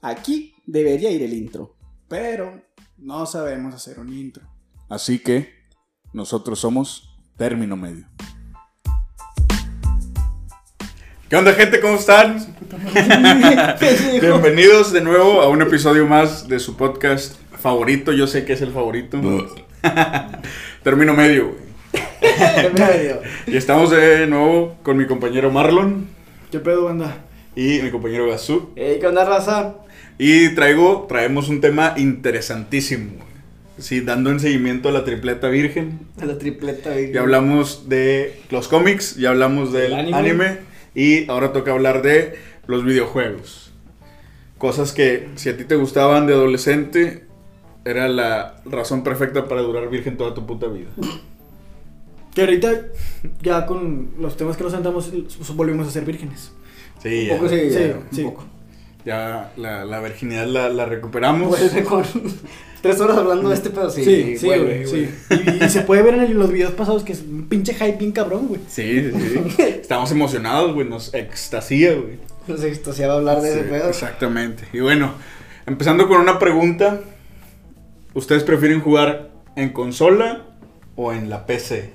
aquí debería ir el intro, pero no sabemos hacer un intro. Así que nosotros somos término medio. ¿Qué onda gente? ¿Cómo están? Bienvenidos de nuevo a un episodio más de su podcast favorito. Yo sé que es el favorito. término medio, güey. Y estamos de nuevo con mi compañero Marlon ¿Qué pedo, banda? y mi compañero Gazú. Ey, ¿qué onda, raza? Y traigo, traemos un tema interesantísimo. Sí, dando en seguimiento a la tripleta virgen. A la tripleta, güey. Ya hablamos de los cómics, ya hablamos del El anime. anime. y ahora toca hablar de los videojuegos. Cosas que si a ti te gustaban de adolescente, era la razón perfecta para durar virgen toda tu puta vida. Que ahorita, ya con los temas que nos sentamos, volvimos a ser vírgenes. Sí, Un poco, sí, Sí, ya, un sí. poco. Ya la, la virginidad la, la recuperamos. Vuelve con tres horas hablando de este pedo, sí. Sí, sí, güey, sí. Y, y se puede ver en los videos pasados que es un pinche hype bien cabrón, güey. Sí, sí, sí. Estamos emocionados, güey, nos extasía, güey. Nos extasiaba hablar de ese Sí, pedo. Exactamente. Y bueno, empezando con una pregunta. ¿Ustedes prefieren jugar en consola o en la PC?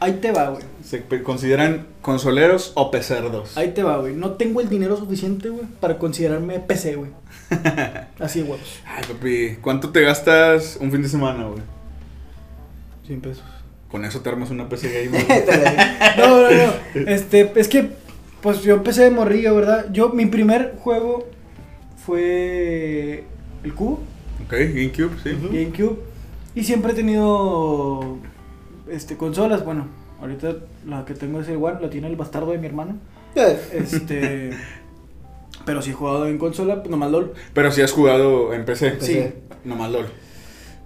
Ahí te va, güey. ¿Se consideran consoleros o pecerdos? Ahí te va, güey. No tengo el dinero suficiente, güey, para considerarme PC, güey. Así de huevos. Ay, papi, ¿cuánto te gastas un fin de semana, güey? 100 pesos. Con eso te armas una PC gamer. No, no, no. Este, es que, pues yo empecé de morrillo, ¿verdad? Yo, mi primer juego fue el cubo, ok, GameCube, sí. GameCube. Y siempre he tenido este, consolas. Bueno, ahorita la que tengo es el One, la tiene el bastardo de mi hermano. Este. pero si he jugado en consola, pues nomás LOL. Pero si has jugado en PC. Sí. Nomás LOL.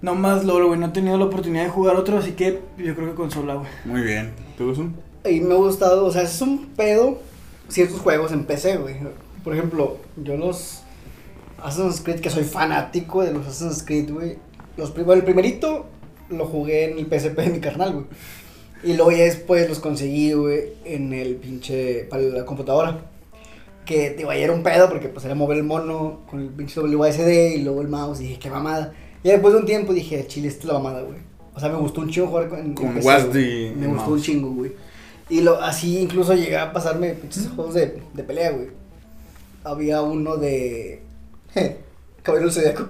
Nomás LOL, güey. No he tenido la oportunidad de jugar otro, así que yo creo que consola, güey. Muy bien. ¿Tú, Gus? Y me ha gustado, o sea, es un pedo ciertos juegos en PC, güey. Por ejemplo, yo los Assassin's Creed, que soy fanático de los Assassin's Creed, güey. Los bueno, el primerito lo jugué en el PSP de mi carnal, güey. Y luego ya después los conseguí, güey, en el pinche, para la computadora. Que, digo, ahí era un pedo porque pues era mover el mono con el pinche WSD y luego el mouse y dije, qué mamada. Y después de un tiempo dije, chile, esta es la mamada, güey. O sea, me gustó un chingo jugar con, Con PC, WASD Me mouse. gustó un chingo, güey. Y lo, así incluso llegué a pasarme pinches juegos de, de pelea, güey. Había uno de... Caballero del Zodiaco.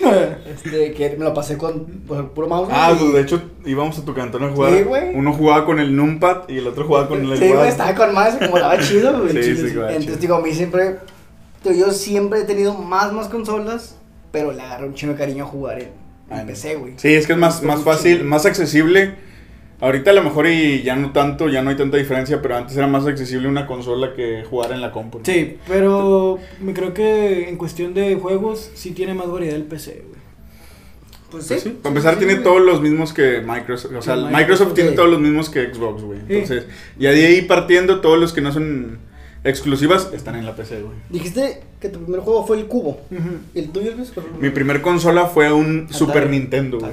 este, que me lo pasé con pues, puro mouse. Ah, pues y- de hecho íbamos a tu cantón a jugar. Sí, güey. Uno jugaba con el numpad y el otro jugaba con el Sí, güey, estaba con más, como estaba chido, güey. Sí, sí, Entonces, chido. digo, a mí siempre, digo, yo siempre he tenido más, más consolas, pero le agarré un chingo de cariño a jugar en, en Ah, PC, güey. Sí, es que es más, más fácil, más accesible. Ahorita a lo mejor y ya no tanto, ya no hay tanta diferencia, pero antes era más accesible una consola que jugar en la compu. ¿no? Sí, pero me creo que en cuestión de juegos sí tiene más variedad el PC, güey. Pues Pues sí. sí, Para empezar, sí, tiene todos los mismos que Microsoft. O sea, Microsoft, Microsoft, tiene sí. todos los mismos que Xbox, güey. Sí. Entonces, y de ahí partiendo, todos los que no son exclusivas están en la PC, güey. Dijiste que tu primer juego fue el cubo. Ujú. ¿Y el tuyo. Mi primer consola fue un Atari. Super Nintendo, güey.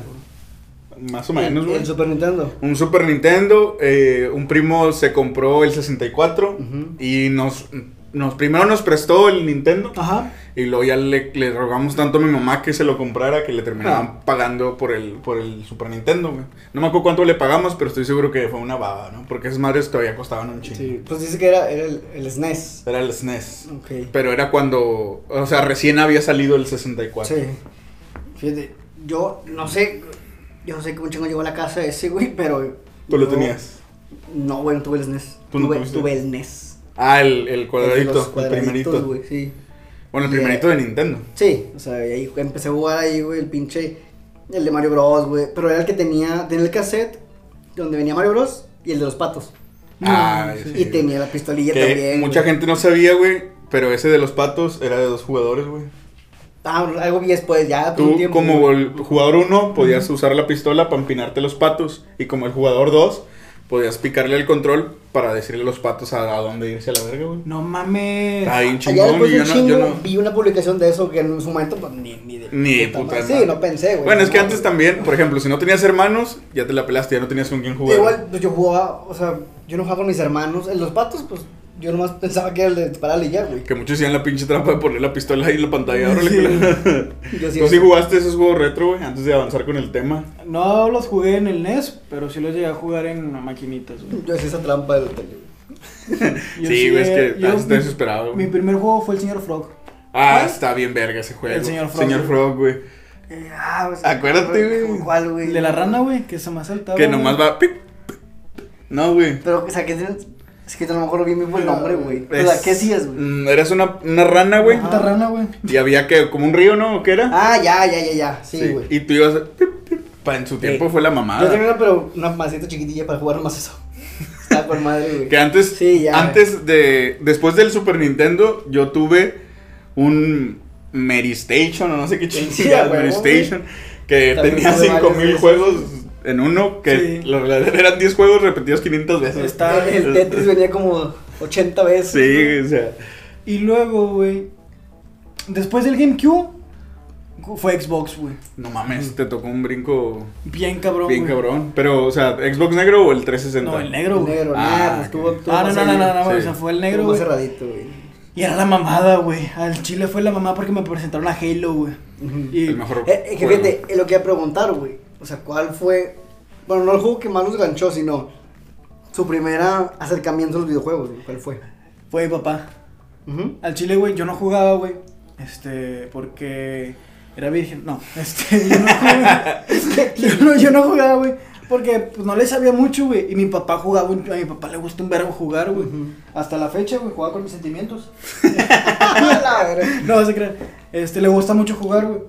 Más o menos, güey. el Super Nintendo. Un Super Nintendo, eh, un primo se compró el 64 Ujú. y nos, nos primero nos prestó el Nintendo Ajá. y luego ya le, le rogamos tanto a mi mamá que se lo comprara que le terminaban Ah. pagando por el, por el Super Nintendo, güey. No me acuerdo cuánto le pagamos, pero estoy seguro que fue una baba, ¿no? Porque esas madres todavía costaban un chingo. Sí, pues dice que era, era el, el SNES. Era el SNES. Ok. Pero era cuando, o sea, recién había salido el 64. Sí. Fíjate, yo no sé, yo no sé cómo chingo llegó a la casa ese, güey, pero... ¿Tú lo yo- tenías? No, güey, no tuve el SNES. ¿Tú no tuve, tuviste? tuve el NES. Ah, el, el cuadradito, el primerito. güey, sí. Bueno, el Y, primerito de Nintendo. Sí, o sea, y ahí empecé a jugar ahí, güey, el pinche, el de Mario Bros, güey. Pero era el que tenía, tenía el cassette donde venía Mario Bros y el de los patos. Ah, sí. sí. Y tenía la pistolilla Que también. mucha güey. gente no sabía, güey, pero ese de los patos era de dos jugadores, güey. Ah, algo vi después, ya. Tú, tiempo, como güey. el jugador 1, podías usar la pistola para empinarte los patos. Y como el jugador 2, podías picarle el control para decirle a los patos a, a dónde irse a la verga, güey. No mames. Está bien chingón. después y de yo un no, chingo yo no- vi una publicación de eso que en su momento, pues ni, ni de Ni puta. Sí, no pensé, güey. Bueno, es que antes también, por ejemplo, si no tenías hermanos, ya te la pelaste, ya no tenías con quién jugar. Igual, pues yo jugaba, o sea, yo no jugaba con mis hermanos. En los patos, pues yo nomás pensaba que era el de dispararle ya, güey. Que muchos hacían la pinche trampa de poner la pistola ahí en la pantalla. Sí. ¿Tú sí jugaste esos juegos retro, güey, antes de avanzar con el tema? No los jugué en el NES, pero sí los llegué a jugar en maquinitas, güey. Yo hacía esa trampa del tele, sí, güey, es que estás desesperado. Mi primer juego fue el Señor Frog. Ah, está bien verga ese juego. El Señor Frog. Señor Frog, güey. Eh, ah, pues, Acuérdate, güey. ¿Cuál, güey? De la rana, güey, que se me saltaba. Que nomás va. No, güey. Pero, o sea, que es que a lo mejor vi mismo el nombre, güey. O sea, ¿qué hacías, güey? Mm, eras una, una rana, güey. Una rana, güey. Y había que, como un río, ¿no? ¿Qué era? Ah, ya, ya, ya, ya. Sí, güey. y tú ibas a... En su tiempo fue la mamada. Yo tenía una, pero una maceta chiquitilla para jugar más eso. Por madre, güey. Que antes, sí, ya, antes de, después del Super Nintendo, yo tuve un Meristation, o no sé qué chingada, Meristation, que tenía 5000 juegos en uno, que eran 10 juegos repetidos 500 veces. Está, el Tetris venía como 80 veces. Sí, o sea. Y luego, güey, después del GameCube, fue Xbox, güey. No mames, te tocó un brinco. Bien cabrón. Bien cabrón. Pero, o sea, ¿Xbox negro o el 360? No, el negro, güey. negro, ah, estuvo, ah, no, no, no, no, no, o sea, fue el negro, güey. cerradito, güey. Y era la mamada, güey. Al chile fue la mamada porque me presentaron a Halo, güey. y... El mejor. Eh, eh, que fíjate, lo que iba a preguntar, güey. O sea, ¿cuál fue bueno, no el juego que más nos ganchó, sino su primera acercamiento a los videojuegos, ¿Cuál fue? Fue mi papá. Al chile, güey, yo no jugaba, güey. Este, porque era virgen. No, este, yo no jugaba. yo, no, jugaba, güey. Porque pues, no le sabía mucho, güey. Y mi papá jugaba, a mi papá le gusta un verbo jugar, güey. Hasta la fecha, güey, jugaba con mis sentimientos. no, se crean. Este, le gusta mucho jugar, güey.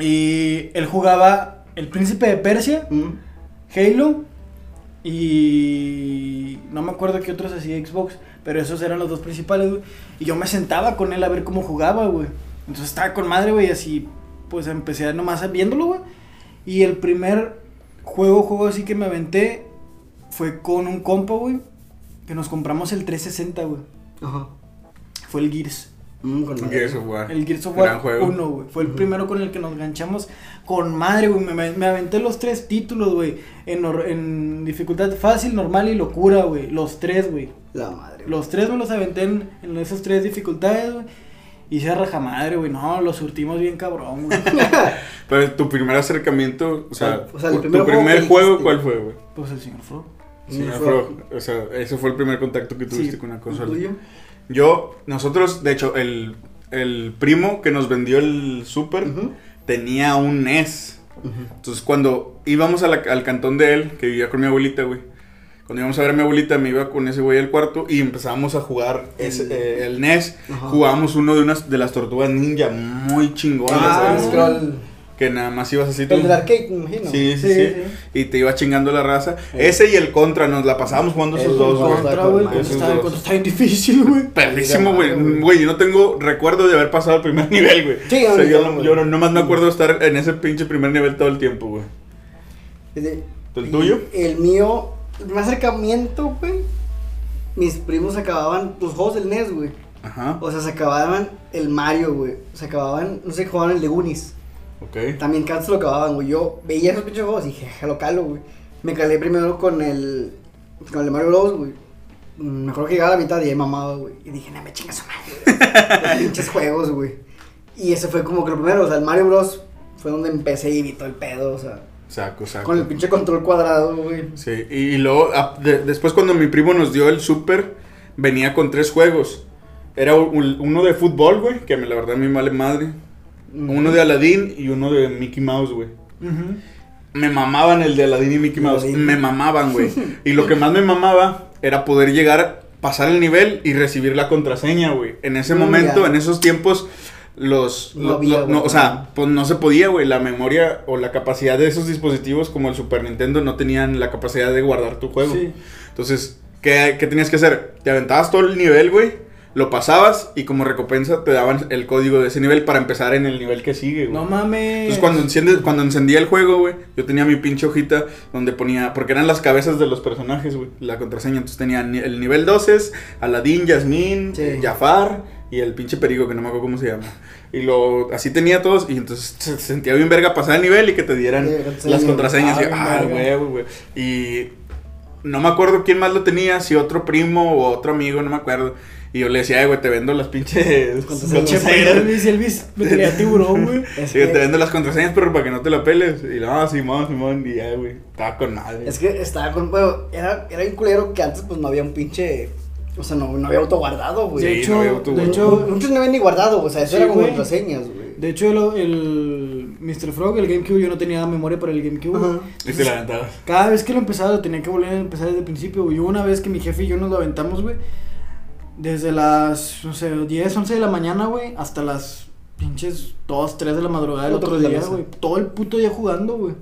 Y él jugaba el Príncipe de Persia, Halo y no me acuerdo qué otros hacía Xbox, pero esos eran los dos principales, güey. Y yo me sentaba con él a ver cómo jugaba, güey. Entonces estaba con madre, güey, así pues empecé nomás viéndolo, güey. Y el primer juego, juego así que me aventé fue con un compa, güey, que nos compramos el 360, güey. Ajá. Fue el Gears. Mm, con Gears of War. El Gears of War 1, güey. Fue el primero con el que nos ganchamos con madre, güey. Me, me, aventé los tres títulos, güey. En, en, dificultad fácil, normal y locura, güey. Los tres, güey. La madre. Los tres me los aventé en, en esas tres dificultades, güey. Y se raja madre, güey. No, los surtimos bien cabrón, güey. Pero tu primer acercamiento, o sea, o sea tu primer juego, ¿cuál fue, güey? Pues el Señor Frog. Señor Frog. O sea, ese fue el primer contacto que tuviste con una consola. Yo, nosotros, de hecho, el, el primo que nos vendió el Super tenía un NES. Entonces, cuando íbamos al cantón de él, que vivía con mi abuelita, güey. Cuando íbamos a ver a mi abuelita, me iba con ese güey al cuarto y empezábamos a jugar ese, eh, el NES. Jugábamos uno de unas de las tortugas ninja muy chingonas. Ah, que nada más ibas así. El del arcade, me imagino. Sí sí, sí, Y te iba chingando la raza. Ese y el contra, nos la pasábamos jugando esos dos, güey. Contra, güey. El contra está bien difícil, güey. Perdísimo, güey. Güey, yo no tengo recuerdo de haber pasado el primer nivel, güey. Sí, o sea, yo, yo nomás me acuerdo de estar en ese pinche primer nivel todo el tiempo, güey. ¿El tuyo? El mío, el acercamiento, güey. Mis primos acababan los juegos del NES, güey. Ajá. O sea, se acababan el Mario, güey. Se acababan, no sé, jugaban el de Goonies. Ok. También casi lo acababan, güey. Yo veía esos pinches juegos y dije, lo calo, güey. Me calé primero con el. Con el de Mario Bros, güey. Me acuerdo que llegaba a la mitad y ahí mamaba, güey. Y dije, no me chingas su madre, Los pinches juegos, güey. Y ese fue como que lo primero, o sea, el Mario Bros. fue donde empecé y vi todo el pedo, o sea. Saco, saco. Con el pinche control cuadrado, güey. Sí, y, luego, después cuando mi primo nos dio el Super, venía con tres juegos. Era uno de fútbol, güey, que la verdad a mí me vale madre. Uno de Aladdin y uno de Mickey Mouse, güey. Me mamaban el de Aladdin y Mickey Mouse. Me mamaban, güey. y lo que más me mamaba era poder llegar, pasar el nivel y recibir la contraseña, güey. En ese mm, momento, en esos tiempos, los... No, o sea, pues no se podía, güey. La memoria o la capacidad de esos dispositivos como el Super Nintendo no tenían la capacidad de guardar tu juego. Entonces, ¿qué, ¿qué tenías que hacer? Te aventabas todo el nivel, güey lo pasabas y como recompensa te daban el código de ese nivel para empezar en el nivel que sigue, güey. No mames. Entonces cuando, enciende, cuando encendía el juego, güey, yo tenía mi pinche hojita donde ponía, porque eran las cabezas de los personajes, güey, la contraseña. Entonces tenía el nivel 12, Aladdin, Yasmin, Jafar y el pinche perigo que no me acuerdo cómo se llama. Y lo, así tenía todos y entonces se sentía bien verga pasar el nivel y que te dieran las contraseñas. y, ah, güey, güey. Y no me acuerdo quién más lo tenía, si otro primo o otro amigo, no me acuerdo. Y yo le decía, güey, te vendo las pinches contraseñas. Elvis, Elvis, me tenía tiburón, güey. Sí, te vendo las contraseñas, pero para que no te la peles. Y no, Simón, Simón, y ya, güey. Estaba con madre. Es que estaba con, güey, era, era un culero que antes, pues, no había un pinche... O sea, no, no había auto guardado, güey. De hecho, de hecho, muchos no habían ni guardado, o sea, eso era como contraseñas, güey. De hecho, el, el, Mr. Frog, el GameCube, yo no tenía memoria para el GameCube. Y te la aventabas. Cada vez que lo empezaba, lo tenía que volver a empezar desde el principio, güey. Una vez que mi jefe y yo nos lo aventamos, güey desde las, no sé, 10, 11 de la mañana, güey, hasta las pinches 2, 3 de la madrugada del otro día, güey. Todo el puto día jugando, güey.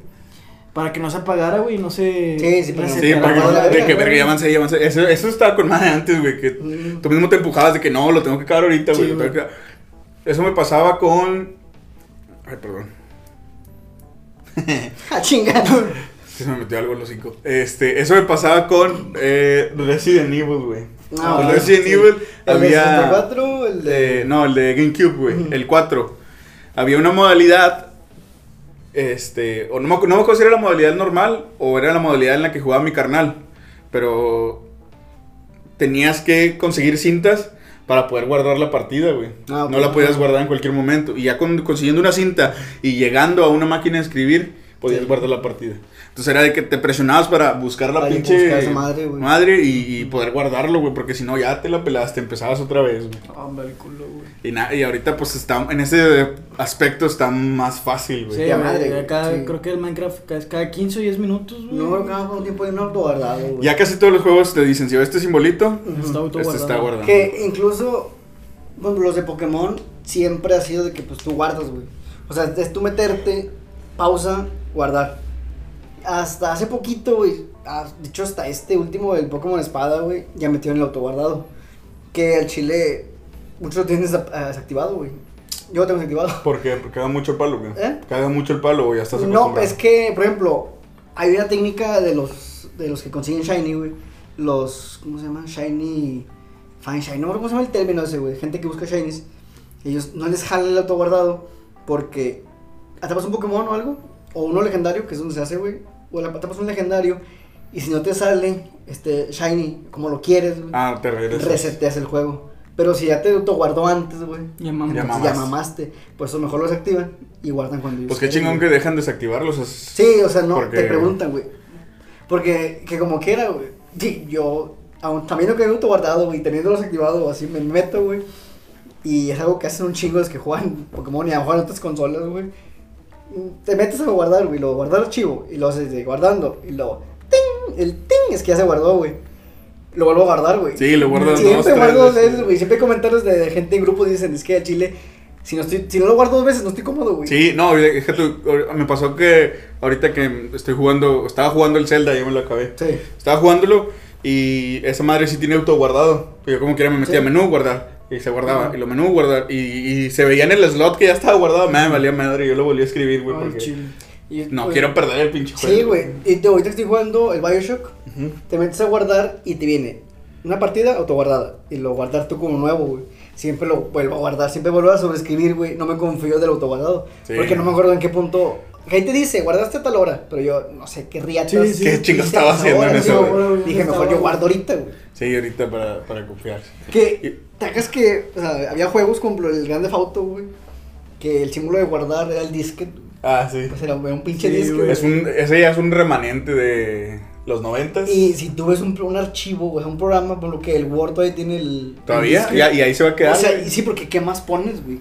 Para que no se apagara, güey, no se... Sí, sí, pero sí, para que, de que verga, llámanse, llámanse. Eso, eso estaba con más de antes, güey, que mm. tú mismo te empujabas de que no, lo tengo que acabar ahorita, güey. eso me pasaba con... Ay, perdón. ah, chingado. Se me metió algo en los cinco. Este, eso me pasaba con eh, Resident Evil, güey. No, el Resident Evil ¿El había. 64, el de... no, el de GameCube, güey. El 4. Había una modalidad. Este. O no me, no me acuerdo si era la modalidad normal o era la modalidad en la que jugaba mi carnal. Pero. Tenías que conseguir cintas para poder guardar la partida, güey. Ah, no la podías guardar en cualquier momento. Y ya consiguiendo una cinta y llegando a una máquina de escribir, podías guardar la partida. Entonces era de que te presionabas para buscar la pinche madre, madre y, poder guardarlo, güey, porque si no ya te la pelaste, empezabas otra vez, güey. El culo, güey. Y, y ahorita pues está, en ese aspecto está más fácil, güey. Sí, ya madre, cada, creo que el Minecraft cada, cada 15 o 10 minutos, güey. No, cada un tiempo de no guardado, güey. Ya casi todos los juegos te dicen, si ves este simbolito, este está guardado. Que incluso, bueno, los de Pokémon siempre ha sido de que pues tú guardas, güey. O sea, es tú meterte, pausa, guardar hasta hace poquito, güey. Ah, de hecho, hasta este último, el Pokémon Espada, güey, ya metió en el autoguardado. Que el chile, muchos lo tienen desactivado, güey. Yo lo tengo desactivado. ¿Por qué? Porque caga mucho el palo, güey. ¿Eh? Caga mucho el palo, güey, estás No, es que, por ejemplo, hay una técnica de los, de los que consiguen Shiny, güey. Los, ¿cómo se llama? Shiny, Fine Shiny. No cómo se llama el término ese, güey. Gente que busca Shinies. Ellos no les jalan el autoguardado porque atrapas un Pokémon o algo. O uno legendario, que es donde se hace, güey o la tapas un legendario y si no te sale este shiny como lo quieres, ah, te regresas. reseteas el juego. Pero si ya te guardó antes, güey, ya, mamaste. Pues eso mejor lo desactivan y guardan cuando Pues qué chingón que dejan desactivarlos. Sí, o sea, no, te preguntan, güey. Porque que como quiera, güey. Sí, yo aún, también lo que he guardado, güey, teniéndolo desactivado así me meto, güey. Y es algo que hacen un chingo los que juegan Pokémon y a jugar otras consolas, güey te metes a guardar, güey, lo guardar archivo y lo haces de guardando y lo ting, el ting es que ya se guardó, güey. Lo vuelvo a guardar, güey. Sí, lo guardo Siempre dos, guardo dos veces, güey. Siempre hay comentarios de, gente en grupos dicen, es que a Chile si no, estoy, si no lo guardo dos veces, no estoy cómodo, güey. Sí, no, es que me pasó que ahorita que estoy jugando, estaba jugando el Zelda, ya me lo acabé. Sí. Estaba jugándolo y esa madre sí tiene auto guardado. Yo como quiera me metía a menú, guardar. Y se guardaba. Y lo menú guardar. Y, y, se veía en el slot que ya estaba guardado. Me valía madre. Yo lo volví a escribir, güey. Porque no quiero perder el pinche juego. Sí, güey. Y te, ahorita estoy jugando el Bioshock. Te metes a guardar y te viene una partida autoguardada. Y lo guardar tú como nuevo, güey. Siempre lo vuelvo a guardar. Siempre vuelvo a sobreescribir, güey. No me confío del autoguardado. Porque no me acuerdo en qué punto. Gente dice, guardaste a tal hora. Pero yo no sé qué riatas. Sí, ¿Qué chingo estaba haciendo en eso, Dije, mejor yo guardo ahorita, güey. Sí, ahorita para, para confiarse. Que, ¿te hagas que, o sea, había juegos como el Grande Auto, güey, que el símbolo de guardar era el disquete. Ah, sí. Pues era, un pinche disquete. Es un, ese ya es un remanente de los noventas. Y si tú ves un, un archivo, güey, un programa, por lo que el Word todavía tiene el... ¿Todavía? y, ahí se va a quedar. O sea, y sí, porque ¿qué más pones, güey?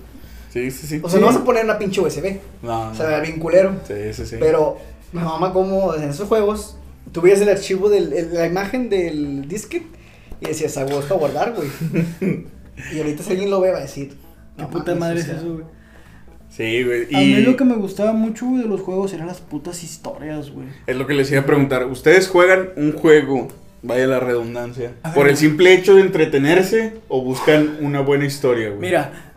Sí, sí, sí. O sea, no vas a poner una pinche USB. No, O sea, bien culero. Sí, sí, sí. Pero mi mamá como en esos juegos, tú veías el archivo de la imagen del disquete y decías, a para guardar, güey. y ahorita si alguien lo ve va a decir, ¿qué puta madre es eso, güey? Sí, güey. A mí lo que me gustaba mucho, de los juegos eran las putas historias, güey. Es lo que les iba a preguntar. ¿Ustedes juegan un juego, vaya la redundancia, por el simple hecho de entretenerse o buscan una buena historia, güey? Mira,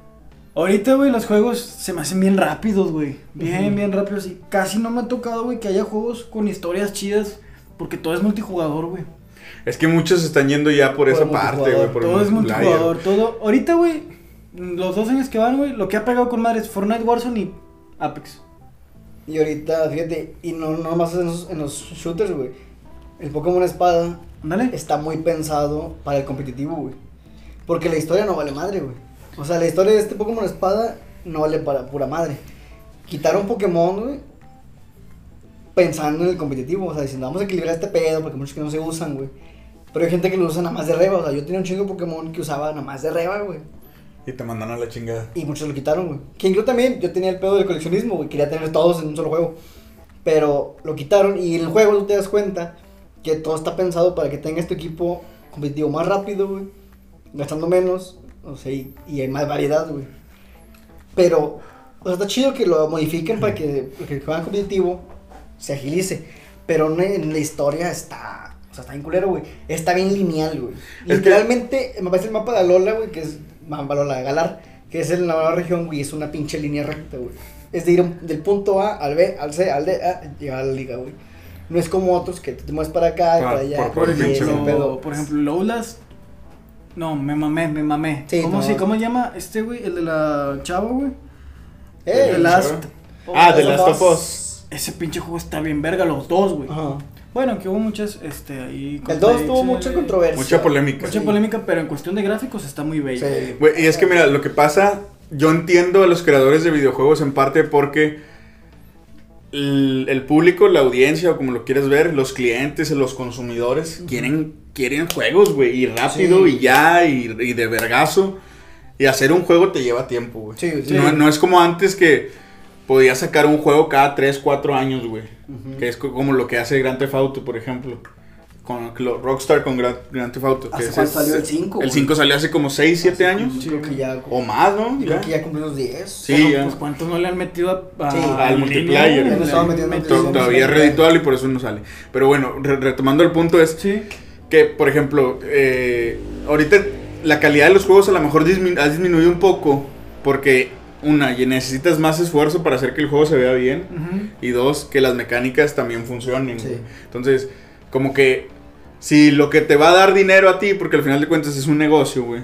ahorita, güey, los juegos se me hacen bien rápidos, güey. Bien, bien rápidos. Y casi no me ha tocado, güey, que haya juegos con historias chidas. Porque todo es multijugador, güey. Es que muchos están yendo ya por, esa parte, güey. Todo es multijugador, todo. Ahorita, güey, los dos años que van, güey, lo que ha pegado con madre es Fortnite Warzone y Apex. Y ahorita, fíjate, y no, no más en los, en los shooters, güey. el Pokémon Espada Ándale. está muy pensado para el competitivo, güey. Porque la historia no vale madre, güey. O sea, la historia de este Pokémon Espada no vale para pura madre. Quitaron Pokémon, güey, pensando en el competitivo. O sea, diciendo, vamos a equilibrar este pedo porque muchos que no se usan, güey. Pero hay gente que lo usa nada más de reba. O sea, yo tenía un chingo de Pokémon que usaba nada más de reba, güey. Y te mandan a la chingada. Y muchos lo quitaron, güey. Que yo también, yo tenía el pedo del coleccionismo, güey. Quería tener todos en un solo juego. Pero lo quitaron y en el juego tú te das cuenta que todo está pensado para que tengas tu equipo competitivo más rápido, güey. Gastando menos, o sea, y, y hay más variedad, güey. Pero, o sea, está chido que lo modifiquen para que, que juego competitivo se agilice. Pero no en la historia está, o sea, está bien culero, güey. Está bien lineal, güey. que- Literalmente, me parece el mapa de Alola, güey, que es mapa Alola de Galar, que es en la nueva región, güey, es una pinche línea recta, güey. Es de ir del punto A al B, al C, al D, a llegar a la liga, güey. No es como otros que te mueves para acá y Ah, para allá. por- ejemplo, pedo. por ejemplo, Lowlas. No, me mamé, me mamé. Sí, ¿Cómo, no. sí, ¿Cómo se llama este, güey? El de la chava, güey. Eh, The Last. Ah, de Last of of Us. Ese pinche juego está bien verga, los dos, güey. Ajá. Bueno, que hubo muchas, este, ahí... El 2 tuvo mucha controversia. Mucha polémica. Mucha Sí. polémica, pero en cuestión de gráficos está muy bello. Sí. Güey, y es que mira, lo que pasa, yo entiendo a los creadores de videojuegos en parte porque el, el público, la audiencia, o como lo quieres ver, los clientes, los consumidores, quieren, quieren juegos, güey, y rápido, Sí. y ya, y, y de vergazo. Y hacer un juego te lleva tiempo, güey. Sí, sí. No, no es como antes que podías sacar un juego cada 3, 4 años, güey. Ujú. Que es co- como lo que hace Grand Theft Auto, por ejemplo. Con lo- Rockstar con Grand, Grand Theft Auto. ¿Hace cuánto es- salió el 5, El güey? 5 salió hace como 6, 7 años. Yo creo que ya. O más, ¿no? yo creo Ya. que ya cumplió los 10. Sí, Pero, ya. pues, ¿cuántos no le han metido a, a- Sí, al multiplayer. línea, Ya le estaban metiendo Met- multiplayer. To- Todavía es redituable y por eso no sale. Pero bueno, re- retomando el punto es Sí. que, por ejemplo, eh, ahorita la calidad de los juegos a lo mejor dismi- ha disminuido un poco porque, una, y necesitas más esfuerzo para hacer que el juego se vea bien. Y dos, que las mecánicas también funcionen. Sí. Entonces, como que si lo que te va a dar dinero a ti, porque al final de cuentas es un negocio, güey.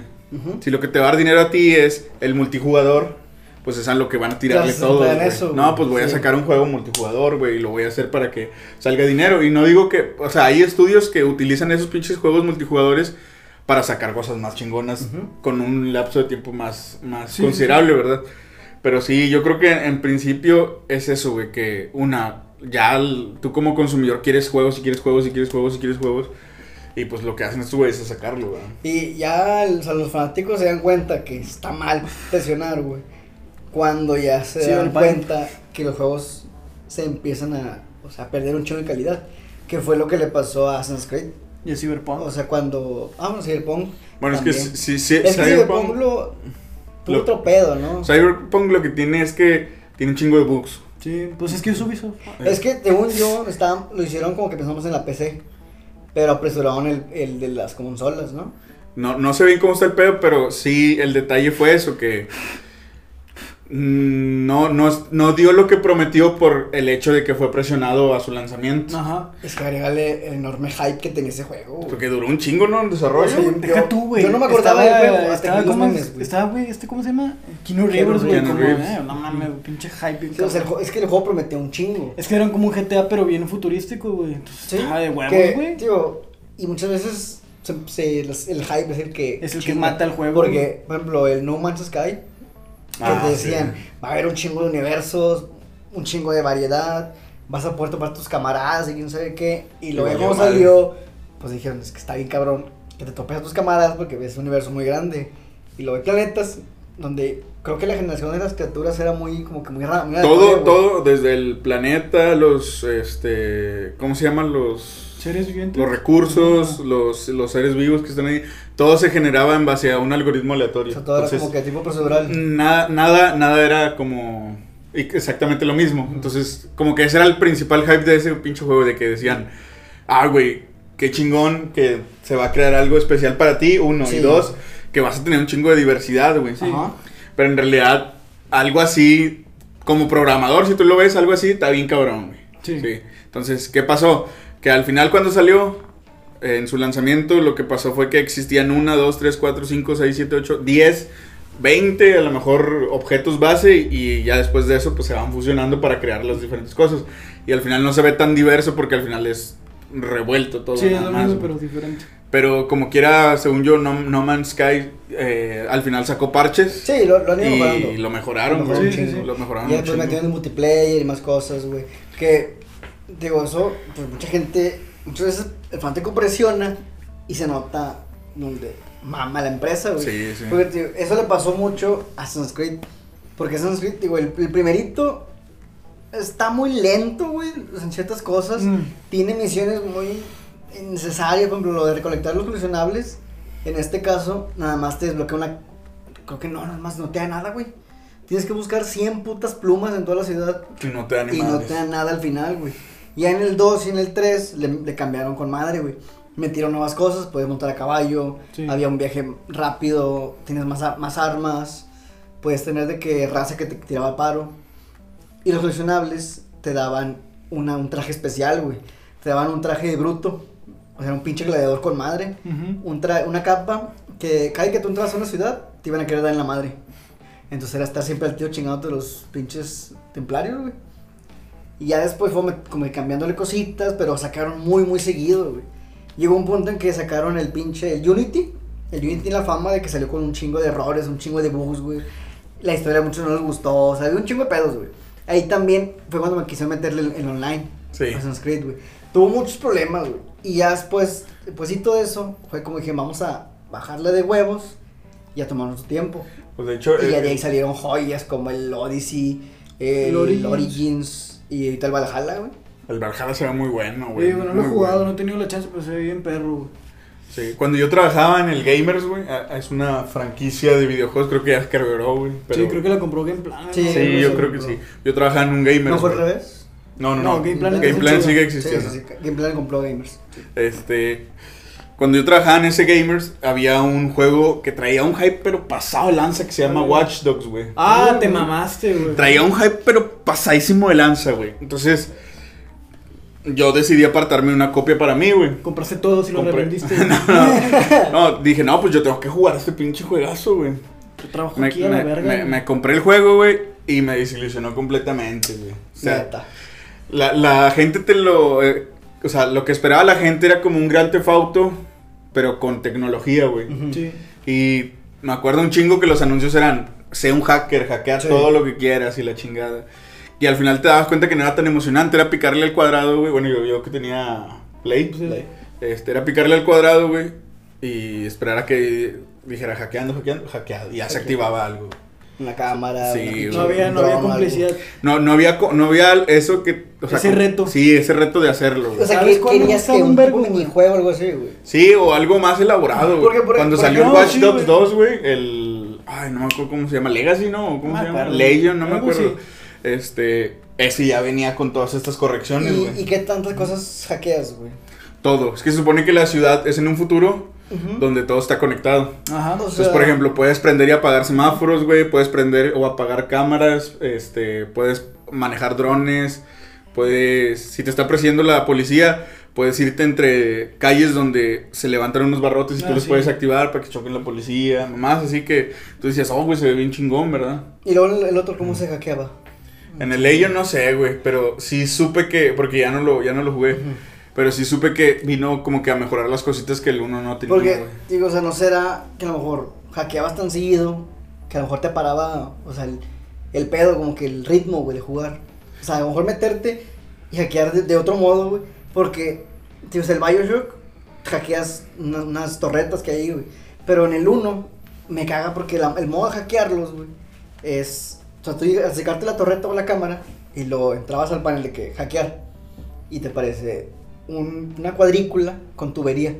Si lo que te va a dar dinero a ti es el multijugador, pues es a lo que van a tirarle todo. No, pues voy a sacar un juego multijugador, güey, y lo voy a hacer para que salga dinero. Y no digo que, o sea, hay estudios que utilizan esos pinches juegos multijugadores para sacar cosas más chingonas con un lapso de tiempo más, más Sí, considerable, ¿verdad? Pero sí, yo creo que en principio es eso, güey, que una, ya el- tú como consumidor quieres juegos y quieres juegos y quieres juegos y quieres juegos. Y pues lo que hacen estos güeyes es sacarlo, ¿verdad? Y ya el- o sea, los fanáticos se dan cuenta que está mal presionar, güey. Cuando ya se Sí, dan pan. cuenta que los juegos se empiezan a, o sea, a perder un chingo de calidad. Que fue lo que le pasó a Assassin's Creed. Y el Cyberpunk. O sea, cuando. Ah, bueno, Cyberpunk. Bueno, es que también. sí, sí, Es que Cyberpunk, Cyberpunk lo. Tuvo lo- otro pedo, ¿no? Cyberpunk lo que tiene es que tiene un chingo de bugs. sí, pues es que es Ubisoft. Es que, según yo, lo hicieron como que pensamos en la PC. Pero apresuraron el, el de las consolas, ¿no? No, no sé bien cómo está el pedo, pero sí el detalle fue eso, que no, no, no dio lo que prometió por el hecho de que fue presionado a su lanzamiento. Ajá. Es que agregale el enorme hype que tenía ese juego. güey. Porque duró un chingo, ¿no? En desarrollo. O sea, yo- Deja tú, güey. yo no me acordaba del juego hasta Estaba, que como, güey. estaba, güey, este, ¿cómo se llama? Keanu Reeves, güey. Keanu Como, Reeves. eh, no mames, pinche hype. Sí, o sea, el es que el juego prometía un chingo. Es que eran como un GTA, pero bien futurístico, güey. Entonces, Sí, estaba de que, huevos, güey. tío, y muchas veces se- se- los- el hype es el que Es el que mata el juego, Porque, por ejemplo, el No Man's Sky, que Ah, te decían, sí. va a haber un chingo de universos, un chingo de variedad, vas a poder topar tus camaradas y quién sabe qué. Y luego madre. salió, pues dijeron, es que está bien cabrón que te topes a tus camaradas porque ves un universo muy grande. Y luego hay planetas donde creo que la generación de las criaturas era muy, como que muy rara. muy Todo, todo, desde el planeta, los, este, ¿cómo se llaman? Los, Seres vivientes. los recursos, los, los seres vivos que están ahí, todo se generaba en base a un algoritmo O aleatorio. sea, todo era como que tipo procedural. nada, nada, nada era como exactamente lo mismo. Entonces, como que ese era el principal hype de ese pinche juego, de que decían, ah, güey, qué chingón que se va a crear algo especial para ti, uno, Sí. y dos, que vas a tener un chingo de diversidad, güey. Sí. Pero en realidad, algo así, como programador, si tú lo ves, algo así, está bien cabrón, güey. Sí. Entonces, ¿qué pasó? Que al final cuando salió, eh, en su lanzamiento, lo que pasó fue que existían 1, 2, 3, 4, 5, 6, 7, 8, 10, 20 a lo mejor objetos base y ya después de eso pues se van fusionando para crear las diferentes cosas. Y al final no se ve tan diverso porque al final es revuelto todo. Sí, es nada lo más, mismo, güey. pero diferente. Pero como quiera, según yo, No, no Man's Sky eh, al final sacó parches. Sí, lo, lo han ido y mejorando. lo mejoraron, Lo mejoraron, sí, sí, sí. Lo mejoraron Y después chingo. metieron el multiplayer y más cosas, güey. Que, digo, eso, pues mucha gente, muchas veces el fanático presiona y se nota donde mama la empresa, güey. Sí, sí. Porque, tío, eso le pasó mucho a Assassin's Creed. Porque Assassin's Creed, digo, el, el primerito está muy lento, güey, en ciertas cosas. Mm. Tiene misiones muy innecesarias, por ejemplo, lo de recolectar los coleccionables. En este caso, nada más te desbloquea una. Creo que no, nada más no te da nada, güey. Tienes que buscar 100 putas plumas en toda la ciudad Y no te dan ni y no te dan nada al final, güey. Ya en el 2 y en el 3 le, le cambiaron con madre, güey. Metieron nuevas cosas, puedes montar a caballo, Sí. había un viaje rápido, tienes más, más armas, puedes tener de que raza que te tiraba paro. Y los coleccionables te daban una, un traje especial, güey. Te daban un traje de bruto, o sea, un pinche gladiador con madre. Un tra- una capa que cada vez que tú entras a una ciudad te iban a querer dar en la madre. Entonces era estar siempre al tío chingándote los pinches templarios, güey. Y ya después fue como cambiándole cositas, pero sacaron muy, muy seguido, güey. Llegó un punto en que sacaron el pinche el Unity. El Unity tiene la fama de que salió con un chingo de errores, un chingo de bugs, güey. La historia a muchos no les gustó, o sea, había un chingo de pedos, güey. Ahí también fue cuando me quise meterle el, el online. Sí. Assassin's Creed, güey. Tuvo muchos problemas, güey. Y ya después, después y todo eso, fue como dije, vamos a bajarle de huevos y a tomar nuestro tiempo. Pues de hecho, Y ya eh, de ahí salieron joyas como el Odyssey, el, El Origins. Y ahorita el Valhalla, güey. el Valhalla se ve muy bueno, güey. Sí, bueno, no lo he jugado, bueno. no he tenido la chance, pero se ve bien perro, güey. Sí, cuando yo trabajaba en el Gamers, güey, es una franquicia de videojuegos, creo que ya quebró, güey. pero- Sí, creo que la compró Game Plan. Sí, ¿no? Sí, no yo creo que sí. Yo trabajaba en un Gamers. ¿No fue al revés? No, no, No, no. Game Plan Game es Plan un sigue existiendo. sí, sí. Game Plan compró Gamers. Este, cuando yo trabajaba en ese Gamers, había un juego que traía un hype, pero pasado de lanza, que se llama. Watch Dogs, güey. Ah, te mamaste, güey. Traía un hype, pero pasadísimo de lanza, güey. Entonces, yo decidí apartarme una copia para mí, güey. Compraste todo si lo Compré- revendiste. No, dije, no, pues yo tengo que jugar este pinche juegazo, güey. Yo trabajo Me, aquí a la me- verga. me- compré el juego, güey, y me desilusionó completamente, güey. O sea, la, la gente te lo... eh, o sea, lo que esperaba la gente era como un gran Auto, pero con tecnología, güey. Sí. Y me acuerdo un chingo que los anuncios eran, sé un hacker, hackea Sí. todo lo que quieras y la chingada. Y al final te dabas cuenta que no era tan emocionante, era picarle al cuadrado, güey. Bueno, yo, yo que tenía Play, Sí. este, era picarle al cuadrado, güey. Y esperar a que dijera hackeando, hackeando, hackeado. Y ya se activaba algo. Una cámara. Sí, una No había, no había complicidad. No, no había, no había eso que... o sea, Ese como- reto. Sí, ese reto de hacerlo, güey. O sea, ¿Sabes que querías que un un minijuego o algo así, güey. Sí, o algo más elaborado, güey. Por- Cuando por salió el Watch sí, Dogs güey. 2, güey, el... Ay, no me acuerdo cómo se llama, Legacy, ¿no? ¿Cómo se llama? Legion, no me acuerdo. Este, ese ya venía con todas estas correcciones, ¿Y, güey. ¿Y qué tantas cosas hackeas, güey? Todo. Es que se supone que la ciudad es en un futuro Donde todo está conectado. Ajá. O Entonces, sea- por ejemplo, puedes prender y apagar semáforos, güey. Puedes prender o apagar cámaras. Este, puedes manejar drones. Puedes, si te está persiguiendo la policía, puedes irte entre calles donde se levantan unos barrotes y tú Ah, los sí. puedes activar para que choquen la policía. Más así que tú decías, oh, güey, se ve bien chingón, ¿verdad? Y luego el, otro, ¿cómo se hackeaba? En el Legion no sé, güey, pero sí supe que, porque ya no lo, ya no lo jugué, pero sí supe que vino como que a mejorar las cositas que el uno no tenía, Porque, güey. digo, o sea, no será que a lo mejor hackeabas tan seguido que a lo mejor te paraba, o sea, el, el pedo, como que el ritmo, güey, de jugar. O sea, a lo mejor meterte y hackear de, de otro modo, güey. Porque, tío, o sea, el Bioshock, hackeas una- unas torretas que hay, güey. Pero en el 1, me caga porque la- el modo de hackearlos, güey, es. O sea, tú acercarte la torreta o la cámara y lo entrabas al panel de que hackear. Y te parece un- una cuadrícula con tubería.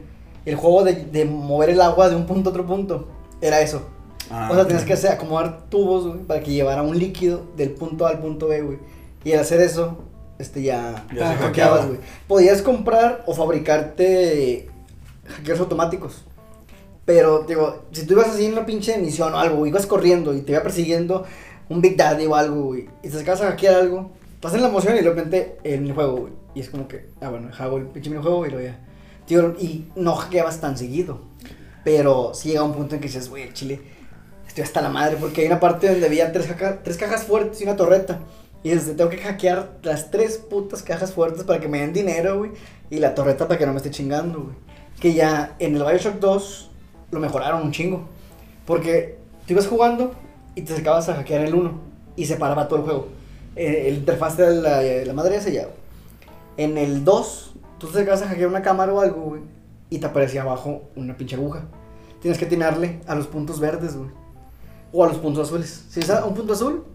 El juego de, de mover el agua de un punto a otro punto era eso. Ah, o sea, tenías que hacer, acomodar tubos, güey, para que llevara un líquido del punto A al punto B, güey. Y al hacer eso, este ya, Ya se hackeabas, hackeaba. güey. Podías comprar o fabricarte hackeos automáticos. Pero, digo, si tú ibas así en una pinche misión o algo, güey, ibas corriendo y te iba persiguiendo un Big Daddy o algo, güey, y te sacabas a hackear algo, en la emoción y de repente el juego, güey. Y es como que, ah, bueno, hago el pinche minijuego y lo ya. Tío, y no hackeabas tan seguido. Pero sí llega un punto en que dices, güey, el chile, estoy hasta la madre, porque hay una parte donde había tres, caja- tres cajas fuertes y una torreta. Y desde tengo que hackear las tres putas cajas fuertes para que me den dinero, güey. Y la torreta para que no me esté chingando, güey. Que ya en el Bioshock 2 lo mejoraron un chingo. Porque tú ibas jugando y te sacabas a hackear el 1 y se paraba todo el juego. Eh, el interfaz de la, madre ese ya. En el 2, tú te sacabas a hackear una cámara o algo, güey. Y te aparecía abajo una pinche aguja. Tienes que atinarle a los puntos verdes, güey. O a los puntos azules. Si es un punto azul,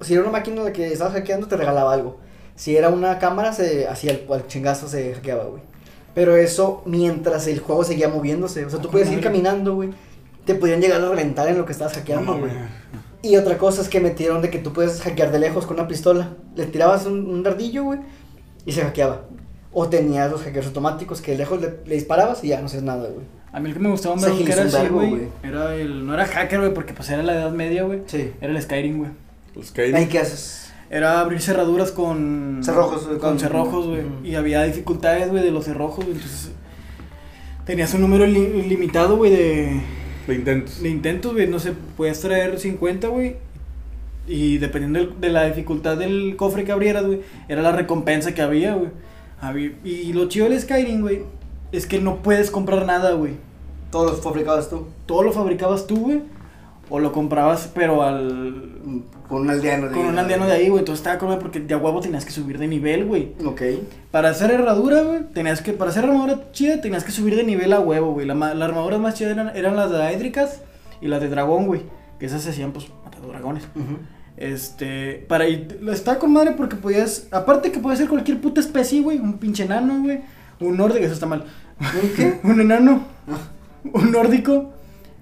si era una máquina la que estabas hackeando, te regalaba algo. Si era una cámara, se hacía el, el chingazo, se hackeaba, güey. Pero eso mientras el juego seguía moviéndose. O sea, tú podías ir caminando, güey. Te podían llegar a reventar en lo que estabas hackeando, güey. Y otra cosa es que metieron de que tú puedes hackear de lejos con una pistola. Le tirabas un, un dardillo, güey, y se hackeaba. O tenías los hackeos automáticos que lejos le, le disparabas y ya no hacías nada, güey. A mí el que me gustaba más que era así, güey. Era el. No era hacker, güey, porque pues era la edad media, güey. Sí. Era el Skyrim, güey. El Skyrim. ¿Ahí qué haces? Era abrir cerraduras con. Cerrojos, güey, Con, con- cerrojos, güey. Y había dificultades, güey, de los cerrojos, güey. Entonces. Tenías un número li- limitado, güey, de, De intentos. de intentos, güey. No sé, puedes traer 50, güey. Y dependiendo del- de la dificultad del cofre que abrieras, güey, era la recompensa que había, güey. Había- Y lo chido del Skyrim, güey, es que no puedes comprar nada, güey. Todos los fabricabas tú. Todo lo fabricabas tú, güey. O lo comprabas, pero al. Con un aldeano de Con un aldeano de ahí, güey. Entonces estaba como porque de a huevo tenías que subir de nivel, güey. Ok. Para hacer herradura, güey, tenías que. Para hacer armadura chida, tenías que subir de nivel a huevo, güey. La Las armaduras más chidas eran, eran las de Aedricas y las de dragón, güey. Que esas se hacían, pues, matando dragones. Ujú. Este. Para ir. Estaba con madre porque podías. Aparte que podías ser cualquier puta especie, güey. Un pinche enano, güey. Un nórdico, eso está mal. ¿Un qué? un enano. Ah. Un nórdico.